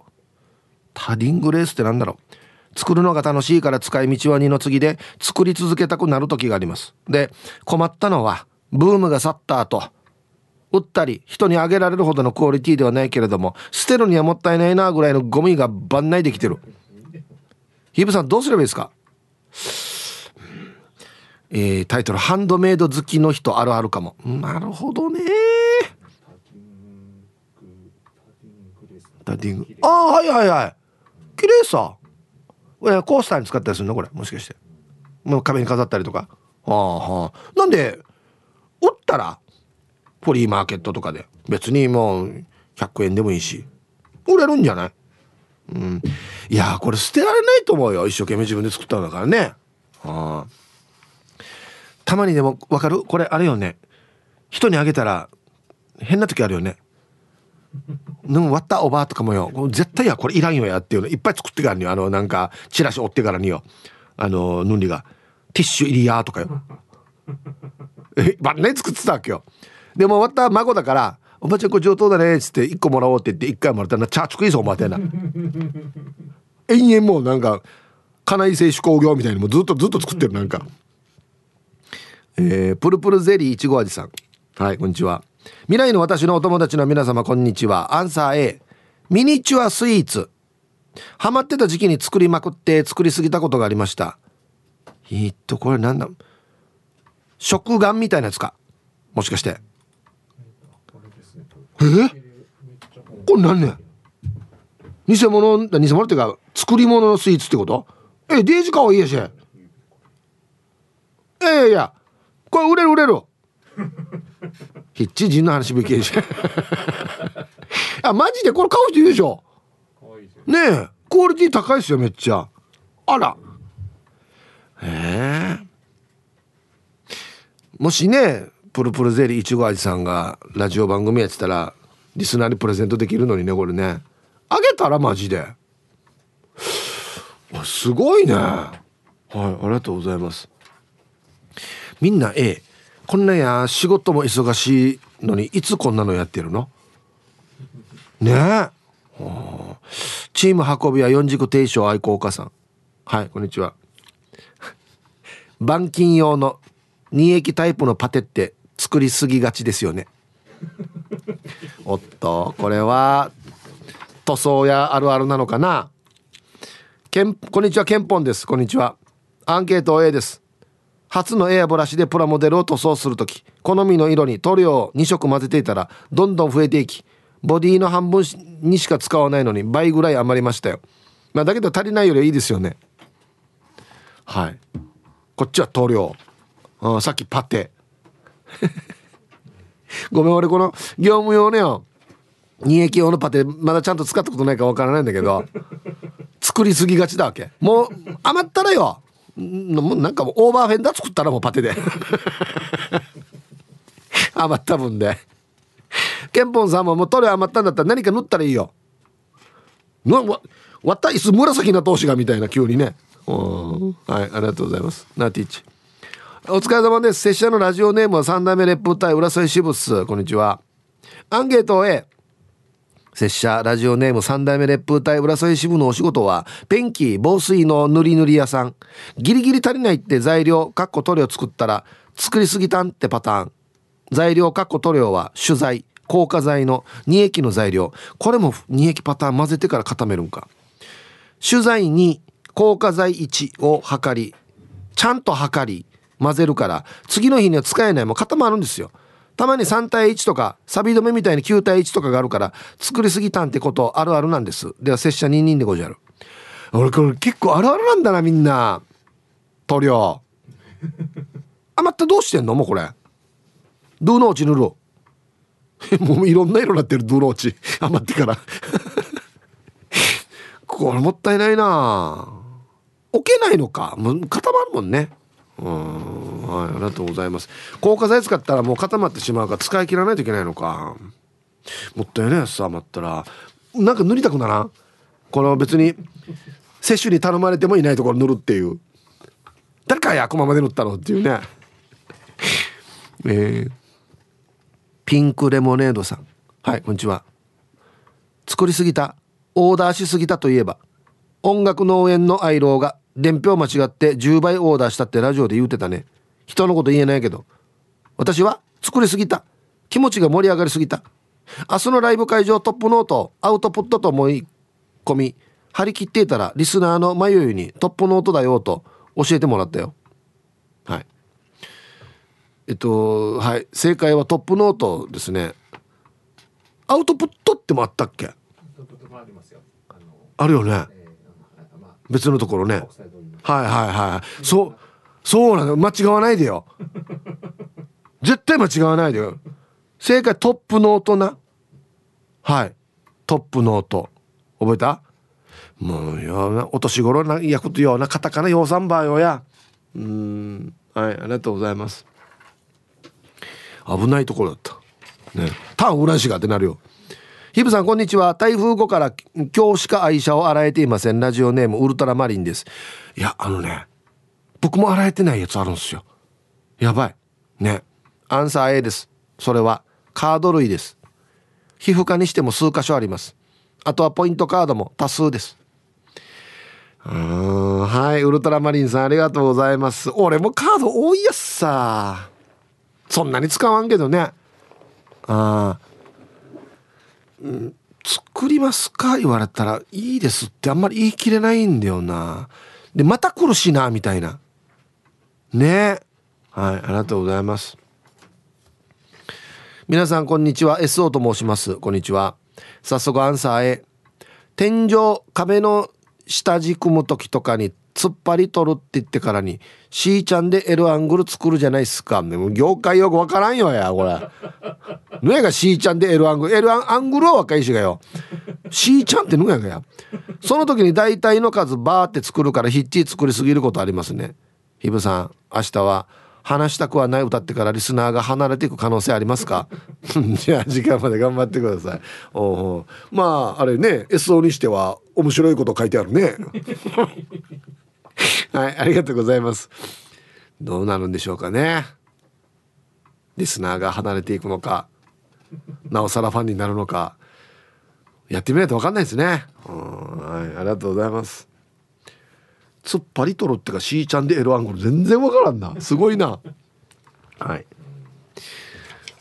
タディングレースって何だろう作るのが楽しいから使い道は二の次で作り続けたくなる時があります。で困ったのはブームが去った後売ったり人にあげられるほどのクオリティではないけれども捨てるにはもったいないなぐらいのゴミが番内できてる。ヒブさんどうすればいいですか？えー、タイトル「ハンドメイド好きの人あるあるかも」なるほどね。タディングああはいはいはい。綺麗さコースターに使ったりするの？これ。もしかして。もう壁に飾ったりとか。はあはあ。なんで売ったらフリーマーケットとかで。別にもう100円でもいいし。売れるんじゃない？うん。いやこれ捨てられないと思うよ。一生懸命自分で作ったんだからね。はあ。たまにでも分かる？これあれよね。人にあげたら変な時あるよね。でも割ったおばあとかもよ。絶対やこれいらんよやっていうの。いっぱい作ってからにあのなんかチラシ折ってからによ。あのヌンリがティッシュ入りやとかよ。え晩年作ってたわけよ。でも割った孫だから「おばちゃんこれ上等だね」っつって1個もらおうって言って1回もらったら「チャーチクいぞお前」ってな。延々もうなんか金井製紙工業みたいにもずっとずっと作ってるなんか。えー、プルプルゼリーいちご味さん。はいこんにちは。未来の私のお友達の皆様こんにちは。アンサー A ミニチュアスイーツ。ハマってた時期に作りまくって作りすぎたことがありました。えっとこれなんだ？食玩みたいなやつか。もしかして。えこれ何ね？偽物偽物っていうか作り物のスイーツってこと？えデージかわいいやし。えいやいや。これ売れる売れる。ヒッチ人の話ぶけしあマジでこれ買う人いるでしょねえクオリティ高いですよめっちゃあらへえもしねプルプルゼリーいちご味さんがラジオ番組やってたらリスナーにプレゼントできるのにねこれねあげたらマジですごいねはいありがとうございますみんな A こんなや仕事も忙しいのにいつこんなのやってるの？ねえ。チーム運びは四軸定称愛好家さん。はいこんにちは。板金用の二液タイプのパテって作りすぎがちですよね。おっとこれは塗装やあるあるなのかな？けんこんにちはケンポンです。こんにちは。アンケート A です。初のエアブラシでプラモデルを塗装する時好みの色に塗料を2色混ぜていたらどんどん増えていきボディの半分にしか使わないのに倍ぐらい余りましたよ。まあだけど足りないよりはいいですよね。はい。こっちは塗料。あさっきパテ。ごめん俺この業務用のよ二液用のパテまだちゃんと使ったことないかわからないんだけど作りすぎがちだわけ。もう余ったらよ。なんかもうオーバーフェンダー作ったらもうパテで。余った分で。ケンポンさんももう塗料余ったんだったら何か塗ったらいいよ。なわわったいす紫な投資がみたいな急にね。はいありがとうございます。ナーティッチ。お疲れ様です。拙者のラジオネームは三代目烈風隊浦添支部っす。こんにちは。アンケート A 拙者ラジオネーム三代目烈風隊浦添支部のお仕事はペンキ防水の塗り塗り屋さん。ギリギリ足りないって材料かっこ塗料作ったら作りすぎたんってパターン。材料かっこ塗料は取材硬化剤の2液の材料。これも2液パターン混ぜてから固めるんか。取材に硬化剤1を測りちゃんと測り混ぜるから次の日には使えないもう固まるんですよ。たまに3対1とか錆止めみたいに9対1とかがあるから作りすぎたんってことあるあるなんです。では拙者2人でごじゃる。俺これ結構あるあるなんだなみんな。塗料余ったどうしてんの？もうこれ。ドゥノーチ塗る。もういろんな色になってるドゥノーチ 余ってから。これもったいないな。置けないのか。もう固まるもんね。うん。はいありがとうございます。硬化剤使ったらもう固まってしまうから使い切らないといけないのか。もったいないやつ余ったら。なんか塗りたくならん？この別に摂取に頼まれてもいないところ塗るっていう。誰かやこままで塗ったのっていうね。えー、ピンクレモネードさん。はいこんにちは。作りすぎたオーダーしすぎたといえば音楽農園の愛郎が伝票間違って10倍オーダーしたってラジオで言うてたね。人のこと言えないけど。私は作りすぎた。気持ちが盛り上がりすぎた。明日のライブ会場トップノートアウトプットと思い込み張り切っていたらリスナーの迷いにトップノートだよと教えてもらったよ。はい。えっとはい。正解はトップノートですね。アウトプットってもあったっけ？あるよね別のところね。はいはいはいそうそうなの間違わないでよ。絶対間違わないでよ。正解トップノートな。はい。トップノート覚えた？もうよなお年頃な焼くとようなカタカナようさんばよや。うん。はいありがとうございます。危ないところだった。ね。タン裏しがってなるよヒブさんこんにちは。台風後から今日しか愛車を洗えていません。ラジオネームウルトラマリンです。いやあのね僕も洗えてないやつあるんですよ。やばい。ね。アンサー A です。それはカード類です。皮膚科にしても数箇所あります。あとはポイントカードも多数です。うんはい。ウルトラマリンさんありがとうございます。俺もカード多いやつさそんなに使わんけどね。ああうん。作りますか？言われたらいいですってあんまり言い切れないんだよな。でまた来るしなみたいな。ね。はいありがとうございます。皆さんこんにちは。SO と申します。こんにちは。早速アンサーへ。天井壁の下地組む時とかに突っ張り取るって言ってからに C ちゃんで L アングル作るじゃないっすか。でも業界よくわからんよやこれ。ぬやが C ちゃんで L アングル L アングルは若いしがよ。C ちゃんってぬやがや。その時に大体の数バーって作るからひっちり作りすぎることありますね。ひぶさん明日は話したくはない歌ってからリスナーが離れていく可能性ありますか？じゃあ時間まで頑張ってください。おうまああれね SO にしては面白いこと書いてあるね。はいありがとうございます。どうなるんでしょうかね。リスナーが離れていくのかなおさらファンになるのかやってみないと分かんないですね。はいありがとうございます。突っ張り取るってか C ちゃんで L アングル全然わからんな。すごいな。はい。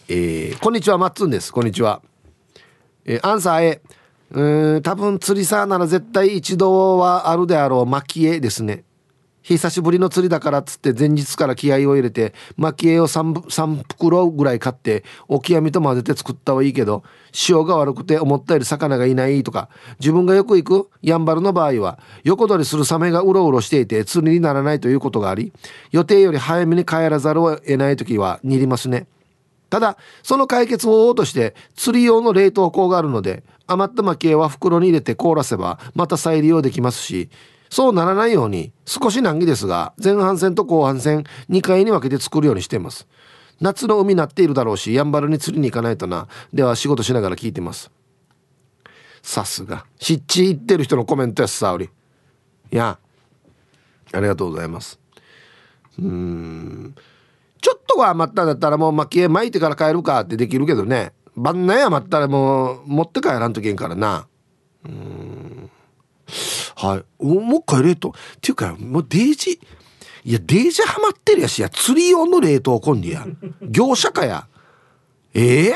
えー、こんにちはマッツンです。こんにちは、えー、アンサー A うん多分釣りさなら絶対一度はあるであろう蒔絵ですね。久しぶりの釣りだからっつって前日から気合を入れて蒔絵を 3, 3袋ぐらい買ってオキアミと混ぜて作ったはいいけど潮が悪くて思ったより魚がいないとか自分がよく行くやんばるの場合は横取りするサメがうろうろしていて釣りにならないということがあり予定より早めに帰らざるを得ない時は煮りますね。ただその解決方法として釣り用の冷凍庫があるので余った蒔絵は袋に入れて凍らせばまた再利用できますしそうならないように少し難儀ですが前半戦と後半戦2回に分けて作るようにしています。夏の海になっているだろうしやんばるに釣りに行かないとな。では仕事しながら聞いてます。さすが。湿地行ってる人のコメントやすさおりいや。ありがとうございます。うん。ちょっとは余ったんだったらもう蒔絵巻いてから帰るかってできるけどね。晩内余ったらもう持って帰らんといけんからな。うん。はい。もう一回冷凍。っていうかもうデージいやデージハマってるやしや釣り用の冷凍コンディや。業者かや。ええ？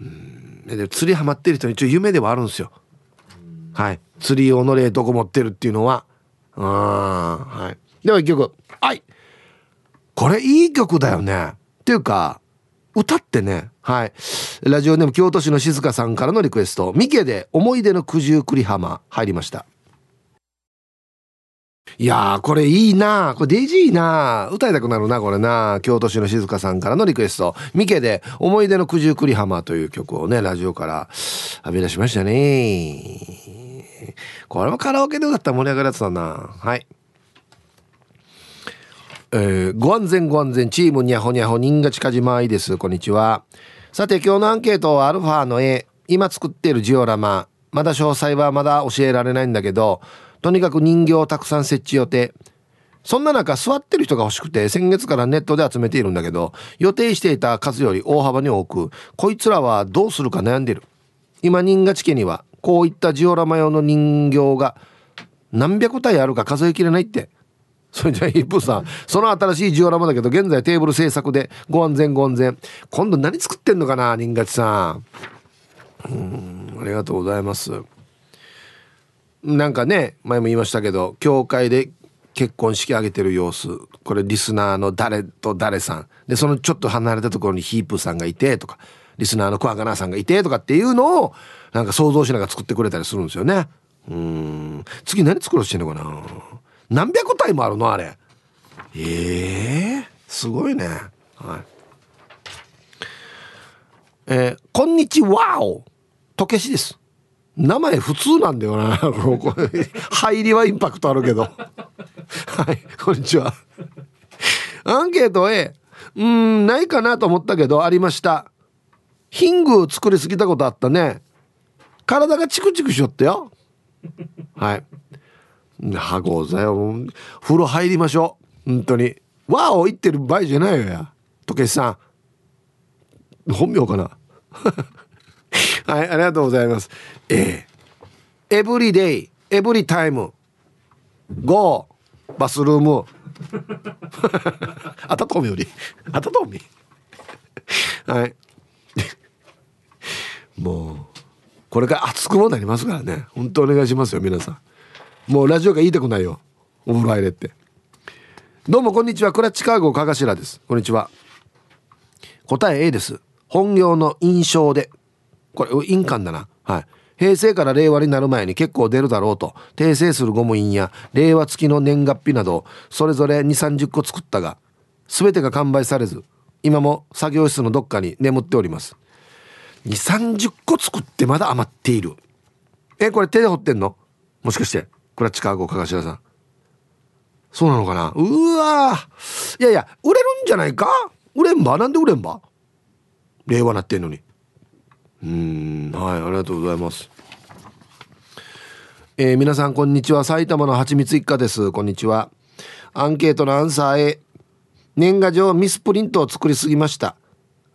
ー、うん。で釣りハマってる人に一応夢ではあるんですよ。はい。釣り用の冷凍庫持ってるっていうのは。うんはい。では一曲。はい。これいい曲だよね。っていうか歌ってね。はい。ラジオネーム京都市の静香さんからのリクエスト「ミケで思い出の九十九里浜」入りました。いやーこれいいな。これデイジーいいな。歌いたくなるなこれな。京都市の静香さんからのリクエスト「ミケで思い出の九十九里浜」という曲をねラジオから浴び出しましたね。これもカラオケで歌ったら盛り上がるやつだな。はい。えー、ご安全ご安全チームにゃほにゃほ人が近島愛です。こんにちは。さて今日のアンケートはアルファの絵。今作っているジオラマ。まだ詳細はまだ教えられないんだけどとにかく人形をたくさん設置予定。そんな中座ってる人が欲しくて先月からネットで集めているんだけど予定していた数より大幅に多くこいつらはどうするか悩んでる。今新賀地家にはこういったジオラマ用の人形が何百体あるか数えきれないって。それじゃあヒップさんその新しいジオラマだけど現在テーブル制作でご安全ご安全。今度何作ってんのかな新勝さん。うんありがとうございます。なんかね前も言いましたけど教会で結婚式挙げてる様子。これリスナーの誰と誰さん。でそのちょっと離れたところにヒープさんがいてとかリスナーのクワガナーさんがいてとかっていうのをなんか想像しながら作ってくれたりするんですよね。うん。次何作ろうしてんのかな。何百体もあるのあれ。ええー、すごいね。はい。えー、こんにちはお。とけしです。名前普通なんだよな入りはインパクトあるけど。はいこんにちは。アンケート A うんないかなと思ったけどありました。ヒング作りすぎたことあったね。体がチクチクしよったよ。はい。はござよ風呂入りましょう。本当に。わお言ってる場合じゃないよや。とけしさん。本名かな。はいありがとうございます。ええ。エブリデイエブリタイムゴー。バスルーム。あたとみより。あたとみはい。もうこれから熱くもなりますからね。本当お願いしますよ皆さん。もうラジオが言いたくないよ。お風呂入れって。どうもこんにちは。クラッチカーゴかがしらです。こんにちは。答え A です。本業の印象で。これ印鑑だな。はい。平成から令和になる前に結構出るだろうと。訂正するゴム印や令和付きの年月日などそれぞれ2 3 0個作ったが全てが完売されず今も作業室のどっかに眠っております。2 3 0個作ってまだ余っている。えこれ手で掘ってんの？もしかして。クラッチカーゴかがしらさんそうなのかな？うわいやいや売れるんじゃないか？売れんば？なんで売れんば？令和なってんのに。うんはいありがとうございます。えー、皆さんこんにちは。埼玉のはちみつ一家です。こんにちは。アンケートのアンサー A 年賀状ミスプリントを作りすぎました。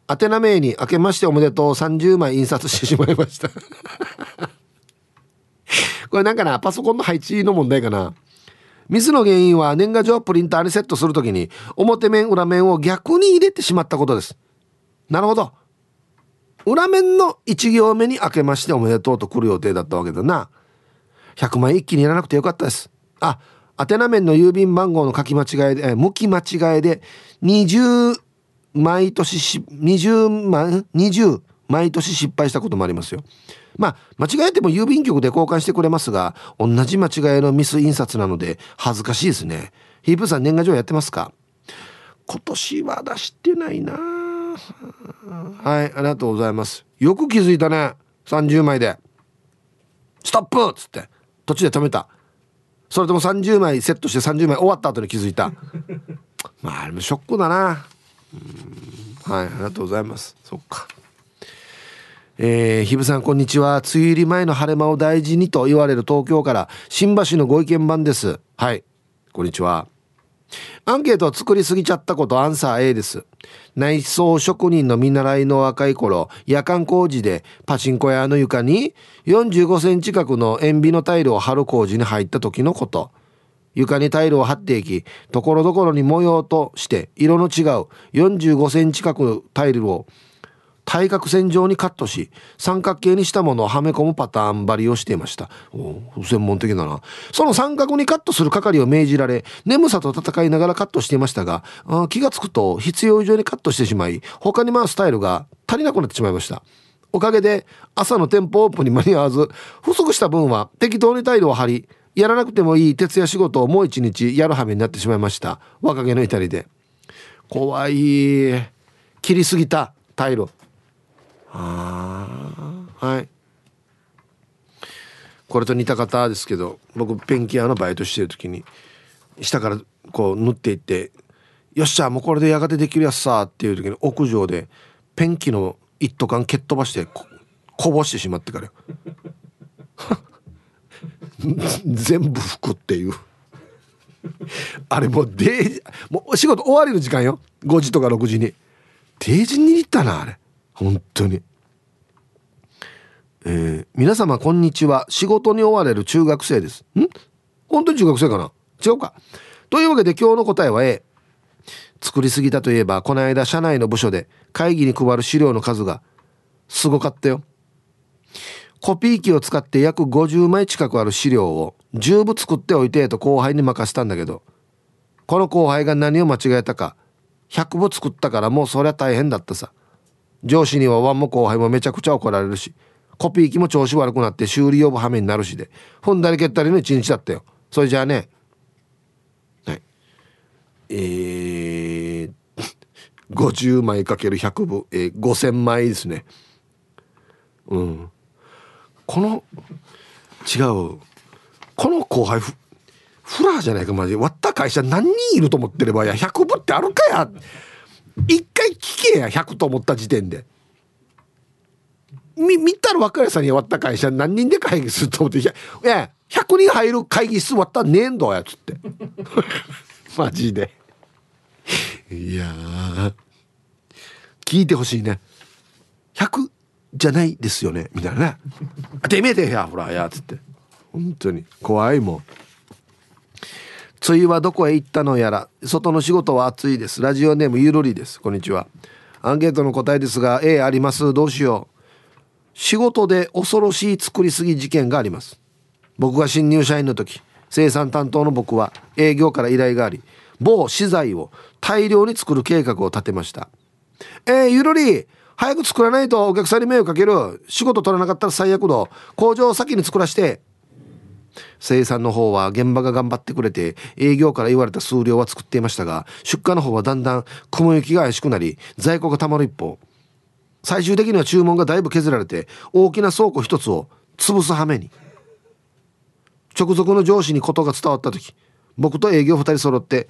宛名名に「明けましておめでとう」30枚印刷してしまいました。これなんかなパソコンの配置の問題かな。ミスの原因は年賀状プリンターにセットするときに表面裏面を逆に入れてしまったことです。なるほど。裏面の1行目に明けましておめでとうと来る予定だったわけだな。100万一気にやらなくてよかったです。あ宛名面の郵便番号の書き間違いで、え向き間違いで20毎年し20万20毎年失敗したこともありますよ。まあ間違えても郵便局で交換してくれますが同じ間違いのミス印刷なので恥ずかしいですね。ヒープさん年賀状やってますか？今年は出してないな。はいありがとうございます。よく気づいたね。30枚で。ストップ!っつって。途中で止めた。それとも30枚セットして30枚終わった後に気づいた。まああれもショックだな。はいありがとうございます。そっか。えー、ひぶさんこんにちは。梅雨入り前の晴れ間を大事にと言われる東京から新橋のご意見番です。はい。こんにちは。アンケートを作りすぎちゃったことアンサー A です。内装職人の見習いの若い頃夜間工事でパチンコ屋の床に45センチ角の塩ビのタイルを貼る工事に入った時のこと。床にタイルを貼っていきところどころに模様として色の違う45センチ角のタイルを対角線上にカットし三角形にしたものをはめ込むパターン張りをしていました。お専門的だな。その三角にカットする係を命じられ眠さと戦いながらカットしていましたが気が付くと必要以上にカットしてしまい他に回すタイルが足りなくなってしまいました。おかげで朝の店舗オープンに間に合わず不足した分は適当にタイルを貼りやらなくてもいい徹夜仕事をもう一日やるはめになってしまいました。若気の至りで。怖い。切りすぎたタイルあはい。これと似た方ですけど僕ペンキ屋のバイトしてる時に下からこう縫っていって「よっしゃもうこれでやがてできるやつさ」っていう時に屋上でペンキの一斗缶蹴っ飛ばしてこぼしてしまってから 全部拭くっていう。あれもうデもうお仕事終わりの時間よ。5時とか6時に。定時に行ったなあれ。本当に。えー、皆様こんにちは。仕事に追われる中学生です。ん？本当に中学生かな？違うか。というわけで今日の答えは A 作りすぎたといえばこの間社内の部署で会議に配る資料の数がすごかったよ。コピー機を使って約50枚近くある資料を10部作っておいてと後輩に任せたんだけどこの後輩が何を間違えたか100部作ったからもうそりゃ大変だったさ。上司にはワンも後輩もめちゃくちゃ怒られるしコピー機も調子悪くなって修理呼ぶ羽目になるしで踏んだり蹴ったりの一日だったよ。それじゃあね。はい。えー、50枚かける100部、えー、5000枚ですね。うん。この違う。この後輩フラーじゃないかマジ割った会社何人いると思ってればや100部ってあるかや。一回聞けや100と思った時点で。み見たら若いさんに割った会社何人で会議すると思っていや100人入る会議室割ったらねえんだやつって。マジで。いや聞いてほしいね。100じゃないですよねみたいなね「てめえでやほらや」つって。本当に。怖いもん。梅雨はどこへ行ったのやら外の仕事は暑いですラジオネームゆるりですこんにちはアンケートの答えですが A あります。どうしよう仕事で恐ろしい作りすぎ事件があります僕が新入社員の時生産担当の僕は営業から依頼があり某資材を大量に作る計画を立てましたえー、ゆるり！早く作らないとお客さんに迷惑かける。仕事取らなかったら最悪だ工場を先に作らして生産の方は現場が頑張ってくれて営業から言われた数量は作っていましたが出荷の方はだんだん雲行きが怪しくなり在庫がたまる一方最終的には注文がだいぶ削られて大きな倉庫一つを潰す羽目に。直属の上司にことが伝わった時僕と営業2人揃って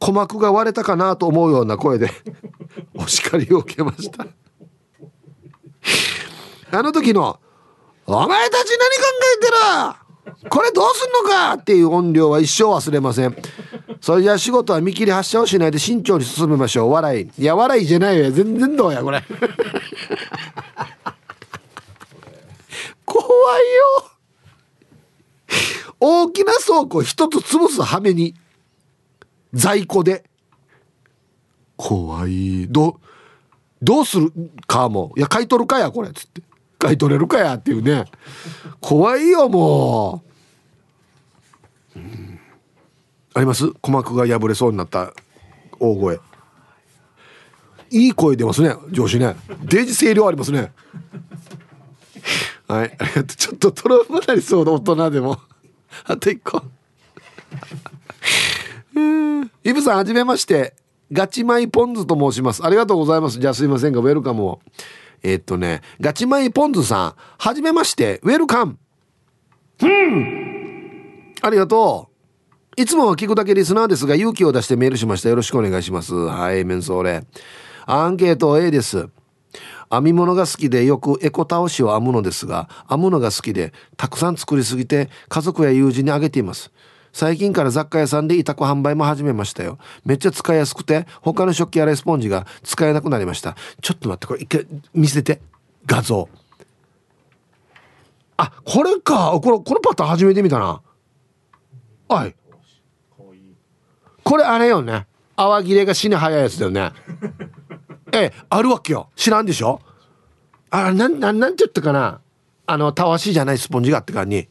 鼓膜が割れたかなと思うような声でお叱りを受けました。あの時の「お前たち何考えてる？これどうすんのか!」っていう音量は一生忘れません。それじゃあ仕事は見切り発車をしないで慎重に進めましょう。笑い。いや笑いじゃないよ。全然どうやこれ。怖いよ。大きな倉庫一つ潰す羽目に在庫で。怖い。どどうするかも。いや買い取るかやこれ。つって。買い取れるかやっていうね。怖いよもう、うん、あります？鼓膜が破れそうになった大声。いい声出ますね上司ね。デージ声量ありますね。はいありがとう。ちょっとトラウマなりそうな大人でも。あと一個。イブさんはじめまして。ガチマイポンズと申します。ありがとうございます。じゃあすいませんがウェルカムを。えー、っとねガチマイポンズさんはじめましてウェルカム。うん。ありがとう。いつもは聞くだけリスナーですが勇気を出してメールしました。よろしくお願いします。はいメンソーレ。アンケート A です。編み物が好きでよくエコ倒しを編むのですが編むのが好きでたくさん作りすぎて家族や友人にあげています最近から雑貨屋さんで委託販売も始めましたよ。めっちゃ使いやすくて他の食器洗いスポンジが使えなくなりました。ちょっと待ってこれ一回見せて。画像。あこれか。これこのパターン初めて見たな。はい。これあれよね。泡切れが死に早いやつだよね。ええあるわけよ。知らんでしょ？あなんなんなんて言ったかな。あのたわしじゃないスポンジがあってからに。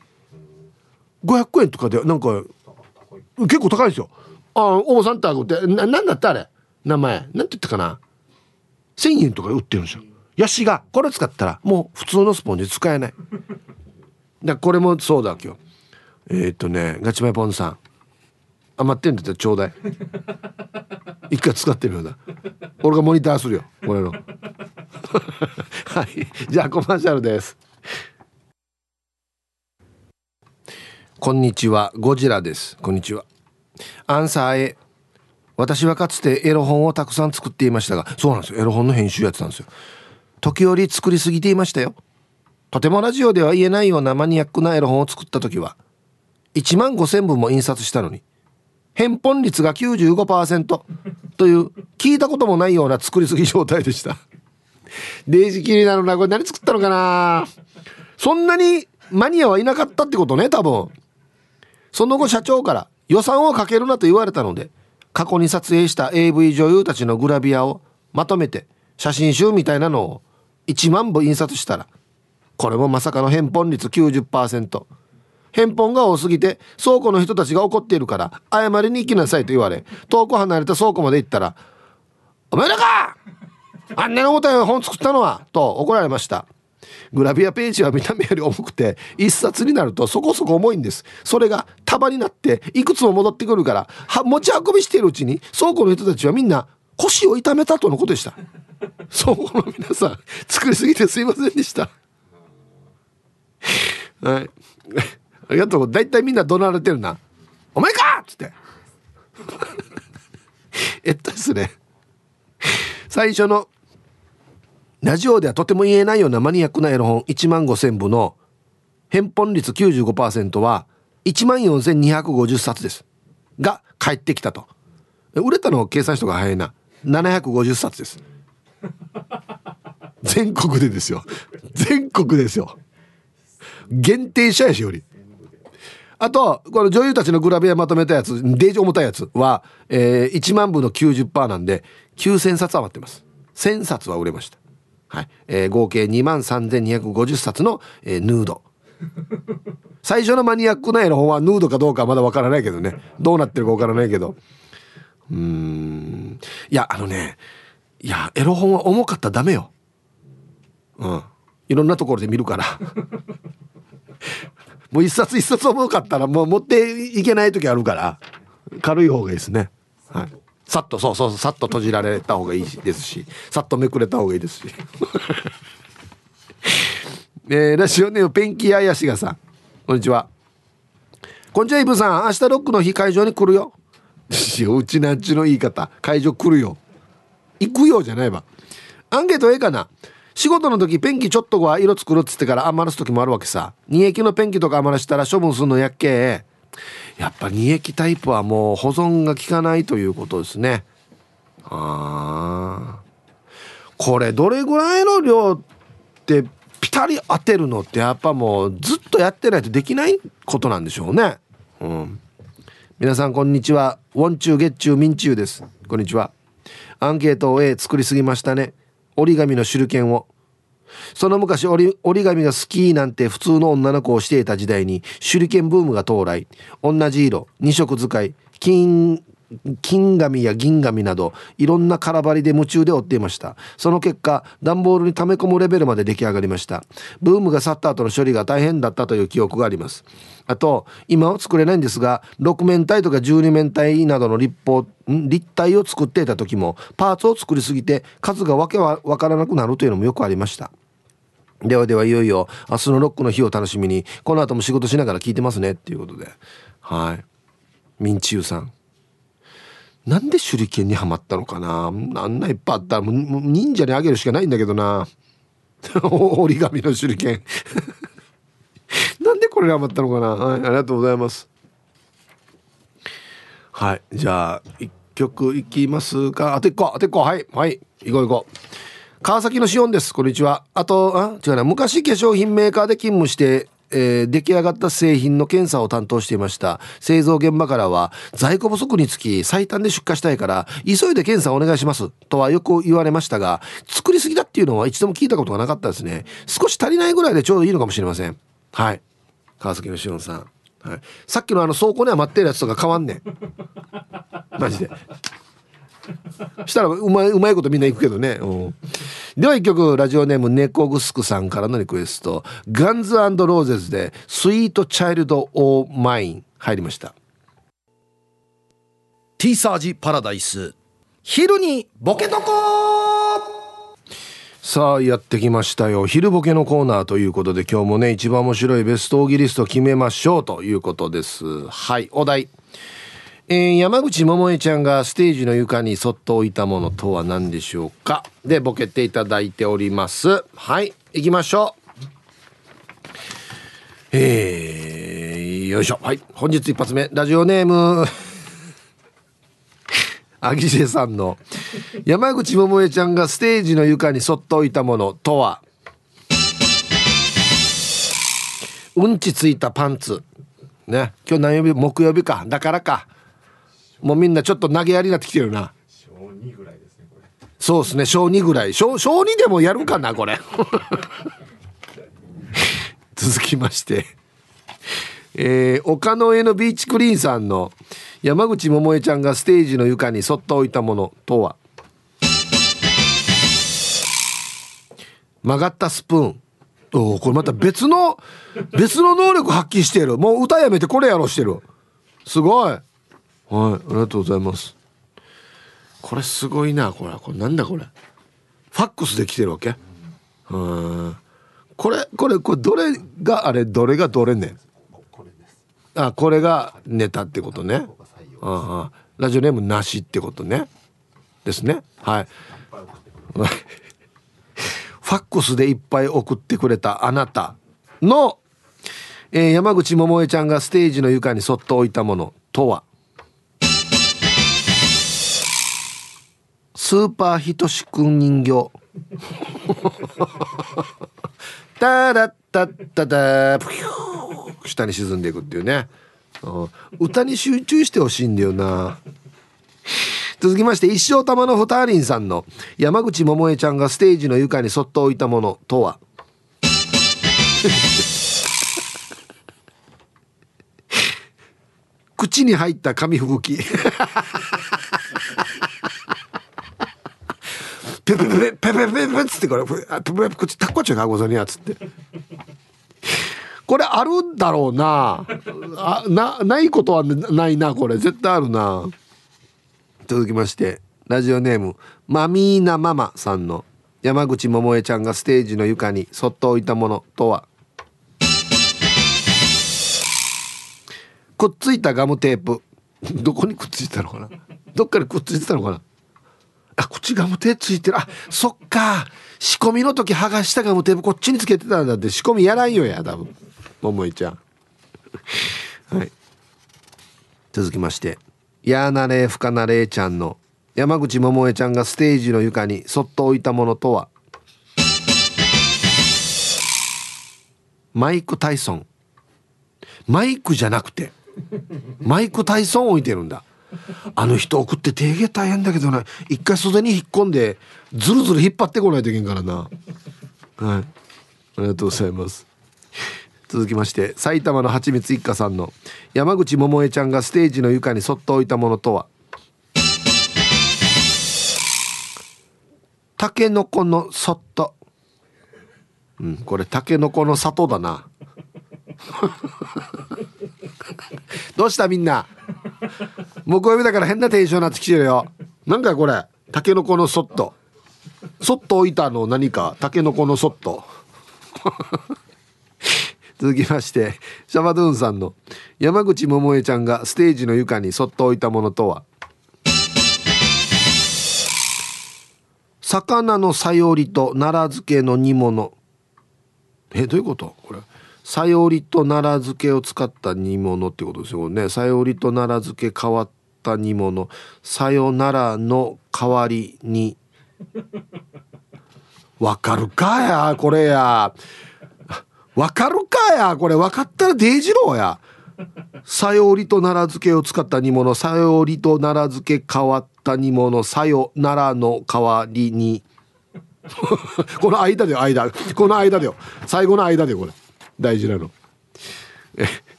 500円とかでなんか結構高いですよ。あおばさんってあげてななんだったあれ？名前。なんて言ったかな？1000円とか売ってるんですよ。ヤシが。これ使ったらもう普通のスポンジ使えない。だこれもそうだ今日。えー、っとねガチマイポンさん。余ってんだったらちょうだい。一回使ってみようだ。俺がモニターするよ。これの。はい。じゃあコマーシャルです。こんにちは。ゴジラです。こんにちは。アンサー A 私はかつてエロ本をたくさん作っていましたがそうなんですよ。エロ本の編集やってたんですよ。時折作りすぎていましたよ。とてもラジオでは言えないようなマニアックなエロ本を作った時は1万5,000部も印刷したのに返本率が95%という聞いたこともないような作りすぎ状態でした。デイジ気になるなこれ何作ったのかな？そんなにマニアはいなかったってことね多分。その後社長から予算をかけるなと言われたので過去に撮影した AV 女優たちのグラビアをまとめて写真集みたいなのを1万部印刷したらこれもまさかの返本率90%返本が多すぎて倉庫の人たちが怒っているから謝りに行きなさいと言われ遠く離れた倉庫まで行ったら「お前らか!あんなに重たい本作ったのは!」と怒られました。グラビアページは見た目より重くて一冊になるとそこそこ重いんです。それが束になっていくつも戻ってくるからは持ち運びしているうちに倉庫の人たちはみんな腰を痛めたとのことでした。倉庫の皆さん作りすぎてすいませんでした。はい。ありがとう。大体みんな怒鳴られてるな「お前か!」っつって。えっとですね。最初のラジオではとても言えないようなマニアックなエロ本1万5000部の返本率95%は1万4250冊です。が返ってきたと。売れたのを計算した方が早いな。750冊です。全国でですよ。全国ですよ。限定者やしより。あとこの女優たちのグラビアまとめたやつデージ重たいやつは、えー、1万部の90%なんで9000冊余ってます。1000冊は売れましたはい、えー、合計2万3250冊の、えー、ヌード。最初のマニアックな絵の本はヌードかどうかまだわからないけどね。どうなってるかわからないけど。うん。いやあのねいやエロ本は重かったらダメよ。うん。いろんなところで見るから。もう一冊一冊重かったらもう持っていけない時あるから。軽い方がいいですね。はい。さっとそうそうさっと閉じられた方がいいですしさっとめくれた方がいいですし。えー、ラジオネームペンキややしがさん。こんにちは。こんにちはイブさん。明日ロックの日会場に来るよ。うちなんちの言い方。会場来るよ。行くよじゃないわ。アンケートええかな。仕事の時ペンキちょっとは色作るっつってから余らす時もあるわけさ。二液のペンキとか余らしたら処分するのやっけやっぱ二液タイプはもう保存が効かないということですね。あこれどれぐらいの量ってピタリ当てるのってやっぱもうずっとやってないとできないことなんでしょうね。うん。皆さんこんにちは。ウォンチューゲッチューミンチューです。こんにちは。アンケートを A 作りすぎましたね。折り紙の手裏剣を。その昔折り紙が好きなんて普通の女の子をしていた時代に手裏剣ブームが到来。同じ色二色使い金金紙や銀紙などいろんな空張りで夢中で追っていました。その結果段ボールに溜め込むレベルまで出来上がりました。ブームが去った後の処理が大変だったという記憶があります。あと今は作れないんですが6面体とか12面体などの立方立体を作っていた時もパーツを作りすぎて数がわけは分からなくなるというのもよくありました。ではではいよいよ明日のロックの日を楽しみにこの後も仕事しながら聞いてますねっていうことで。はい。ミンチユさん。なんで手裏剣にはまったのかな？あんないっぱいあったらもう忍者にあげるしかないんだけどな。折り紙の手裏剣。なんでこれにはまったのかな？はいありがとうございます。はいじゃあ一曲いきますか。あと一個あと一個はいはい行こう行こう。川崎のしおんです。こんにちは。あとあ違うな。昔化粧品メーカーで勤務してえー、出来上がった製品の検査を担当していました。製造現場からは在庫不足につき最短で出荷したいから急いで検査をお願いします。とはよく言われましたが作りすぎだっていうのは一度も聞いたことがなかったですね。少し足りないぐらいでちょうどいいのかもしれません。はい。川崎のしおんさん、はい、さっきのあの倉庫には待ってるやつとか変わんねん。マジで。したらうまいうまいことみんな行くけどね、うん、では一曲ラジオネーム猫グスクさんからのリクエスト。ガンズローゼズで「スイートチャイルド・オー・マイン」入りました。ティーサージパラダイス。昼にボケとこさあやってきましたよ。昼ボケのコーナーということで今日もね一番面白いベストオーギリスト決めましょうということです。はいお題えー、山口百恵ちゃんがステージの床にそっと置いたものとは何でしょうか？でボケていただいております。はい行きましょう。えー、よいしょ。はい本日一発目。ラジオネーム アギジェさんの山口百恵ちゃんがステージの床にそっと置いたものとは？うんちついたパンツ。ね今日何曜日？木曜日か。だからか。もうみんなちょっと投げやりになってきてるな。小2ぐらいですねそうですね小2ぐらい。小小2でもやるかなこれ。続きまして。えー、丘の上のビーチクリーンさんの山口百恵ちゃんがステージの床にそっと置いたものとは。曲がったスプーン。おおこれまた別の別の能力発揮してる。もう歌やめてこれやろうしてる。すごい。はいありがとうございます。これすごいなこれ。これなんだこれ？ファックスで来てるわけ？うん。これこれこれどれがあれ？どれがどれね？あこれがネタってことね。ああラジオネームなしってことね。ですね。はい。ファックスでいっぱい送ってくれたあなたの、えー山口百恵ちゃんがステージの床にそっと置いたものとは？スーパーひとしくん人形タラッタッタタプヒュー。下に沈んでいくっていうね。うん。歌に集中してほしいんだよな。続きまして一生玉のふたりんさんの山口百恵ちゃんがステージの床にそっと置いたものとは？口に入った紙吹雪。ペペペペペペペっつってこれあペペペ口タッコちゃうかごぞにやつってこれあるんだろうなあなないことはないなこれ絶対あるな続きましてラジオネームマミーナママさんの山口百恵ちゃんがステージの床にそっと置いたものとはくっついたガムテープどこにくっついたのかなどっかにくっついてたのかなあこっちガムテープついてる。あそっか。仕込みの時剥がしたガムテープこっちにつけてたんだって。仕込みやらんよや多分。桃井ちゃん。はい。続きまして。やーなれふかなれちゃんの山口百恵ちゃんがステージの床にそっと置いたものとは？マイク・タイソン。マイクじゃなくてマイク・タイソン置いてるんだ。あの人送って手芸大変だけどな。一回袖に引っ込んでずるずる引っ張ってこないといけんからな。はい。ありがとうございます。続きまして埼玉のはちみつ一家さんの山口百恵ちゃんがステージの床にそっと置いたものとは？たけのこのそっとうんこれたけのこの里だな。どうしたみんな？木曜日だから変なテンションなってきてるよ。なんかこれ。たけのこのそっとそっと置いたの何か。たけのこのそっと続きましてシャバドゥンさんの。山口百恵ちゃんがステージの床にそっと置いたものとは。魚のさよりと奈良漬けの煮物。えどういうこと？これ。さよりと奈良漬けを使った煮物ってことですよね。さよりと奈良漬け変わった煮物。さよならの代わりに。わかるかやこれや。わかるかやこれ。分かったらデイジローや。さよりと奈良漬けを使った煮物。さよりと奈良漬け変わった煮物。さよならの代わりに。この間でよ間。この間でよ。最後の間でよこれ。大事なの。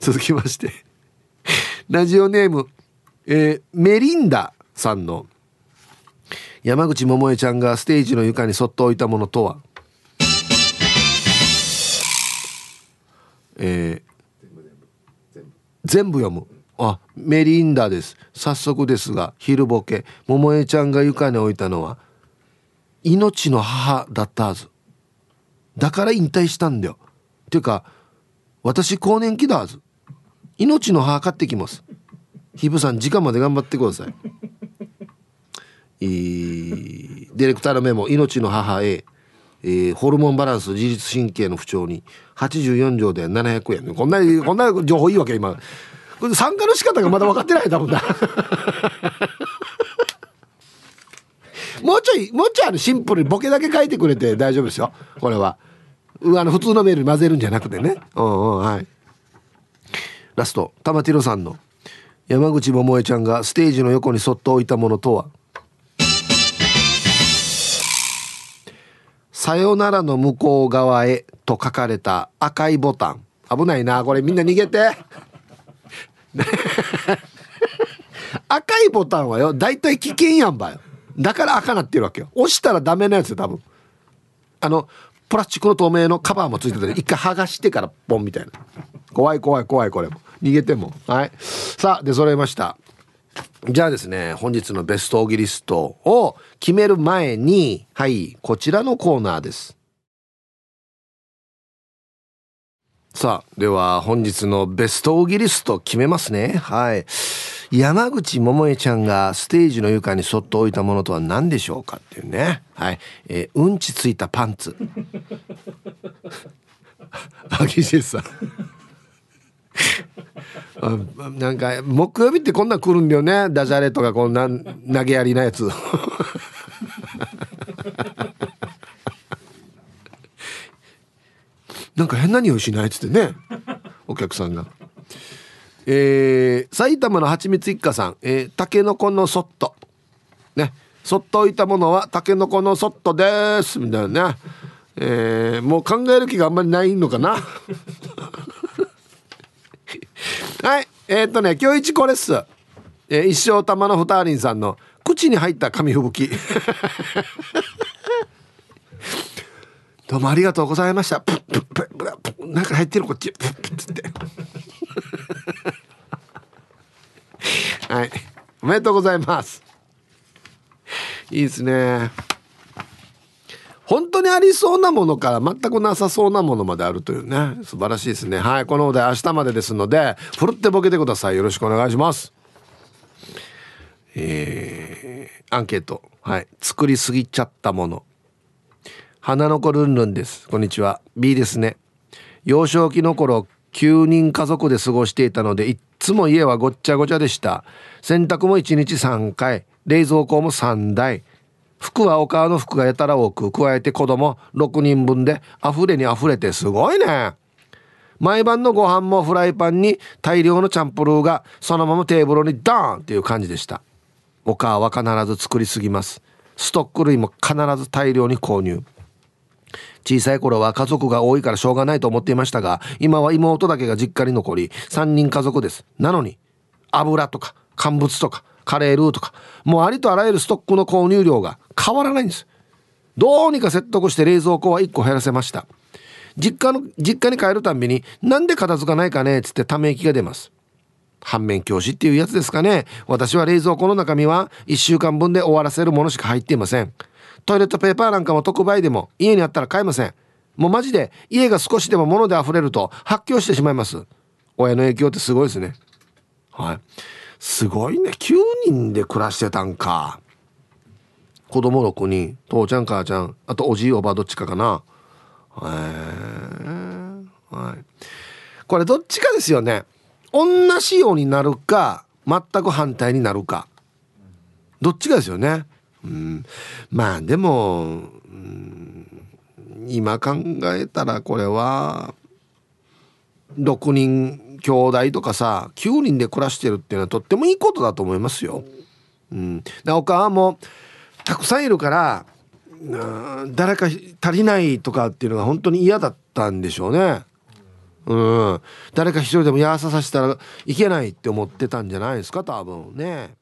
続きまして。ラジオネーム、えーメリンダさんの山口百恵ちゃんがステージの床にそっと置いたものとは？えー全部読む。あメリンダです。早速ですが昼ボケ。桃江ちゃんが床に置いたのは命の母だったはず。だから引退したんだよ。っていうか私更年期だはず。命の母買ってきます。ヒブさん時間まで頑張ってください。えーディレクターのメモ命の母 A えーホルモンバランス自律神経の不調に84条で700円。こんなこんな情報いいわけ今。これ参加の仕方がまだ分かってない多分な。もうちょいもうちょいあのシンプルにボケだけ書いてくれて大丈夫ですよ。これは。あの普通のメールに混ぜるんじゃなくてね。うんうんはい。ラスト玉ティロさんの山口百恵ちゃんがステージの横にそっと置いたものとは「さよならの向こう側へ」と書かれた赤いボタン。危ないな。これみんな逃げて。赤いボタンはよ大体危険やんばよ。だから赤なってるわけよ。押したらダメなやつよ多分。あのプラスチックの透明のカバーもついてて一回剥がしてからポンみたいな。怖い怖い怖いこれも。逃げても。はい。さあ出揃いました。じゃあですね本日のベストオギリストを決める前にはいこちらのコーナーです。さあでは本日のベストオギリスト決めますね。はい。山口百恵ちゃんがステージの床にそっと置いたものとは何でしょうかっていうね。はい、えー、うんちついたパンツ。あぎじさんなんか木曜日ってこんなん来るんだよね。ダジャレとかこんな投げやりなやつ。なんか変な匂いしないっつってね。お客さんが。えー、埼玉のはちみつ一家さん、えー、タケノコのそっとね。そっと置いたものはタケノコのそっとです。みたいなね。えー、もう考える気があんまりないのかな。はいえー、っとね今日一これっす、えー、一生玉のふたりんさんの口に入った紙吹雪。どうもありがとうございました。プップップップップッなんか入ってるこっち。プップッつって。はいおめでとうございます。いいですね。本当にありそうなものから全くなさそうなものまであるというね。素晴らしいですね。はいこのお題明日までですのでふるってボケてください。よろしくお願いします。えー、アンケート。はい。作りすぎちゃったもの。花の子ルンルンです。こんにちは。B ですね。幼少期の頃9人家族で過ごしていたのでいっつも家はごっちゃごちゃでした。洗濯も1日3回。冷蔵庫も3台。服はお母の服がやたら多く加えて子供6人分で溢れに溢れてすごいね。毎晩のご飯もフライパンに大量のチャンプルーがそのままテーブルにドーンっていう感じでした。お母は必ず作りすぎます。ストック類も必ず大量に購入。小さい頃は家族が多いからしょうがないと思っていましたが今は妹だけが実家に残り3人家族です。なのに油とか乾物とかカレールーとかもうありとあらゆるストックの購入量が変わらないんです。どうにか説得して冷蔵庫は1個減らせました。実家の実家に帰るたんびになんで片付かないかねっつってため息が出ます。反面教師っていうやつですかね。私は冷蔵庫の中身は1週間分で終わらせるものしか入っていません。トイレットペーパーなんかも特売でも家にあったら買えません。もうマジで家が少しでも物で溢れると発狂してしまいます。親の影響ってすごいですね。はい。すごいね。9人で暮らしてたんか。子供6人父ちゃん母ちゃんあとおじいおばどっちかかな。へえはい。これどっちかですよね。同じようになるか全く反対になるか。どっちかですよね。うん。まあでも、うん、今考えたらこれは6人兄弟とかさ9人で暮らしてるっていうのはとってもいいことだと思いますよ。うん、でお母もたくさんいるから誰か足りないとかっていうのが本当に嫌だったんでしょうね。うん、誰か一人でもやささせたらいけないって思ってたんじゃないですか多分ね。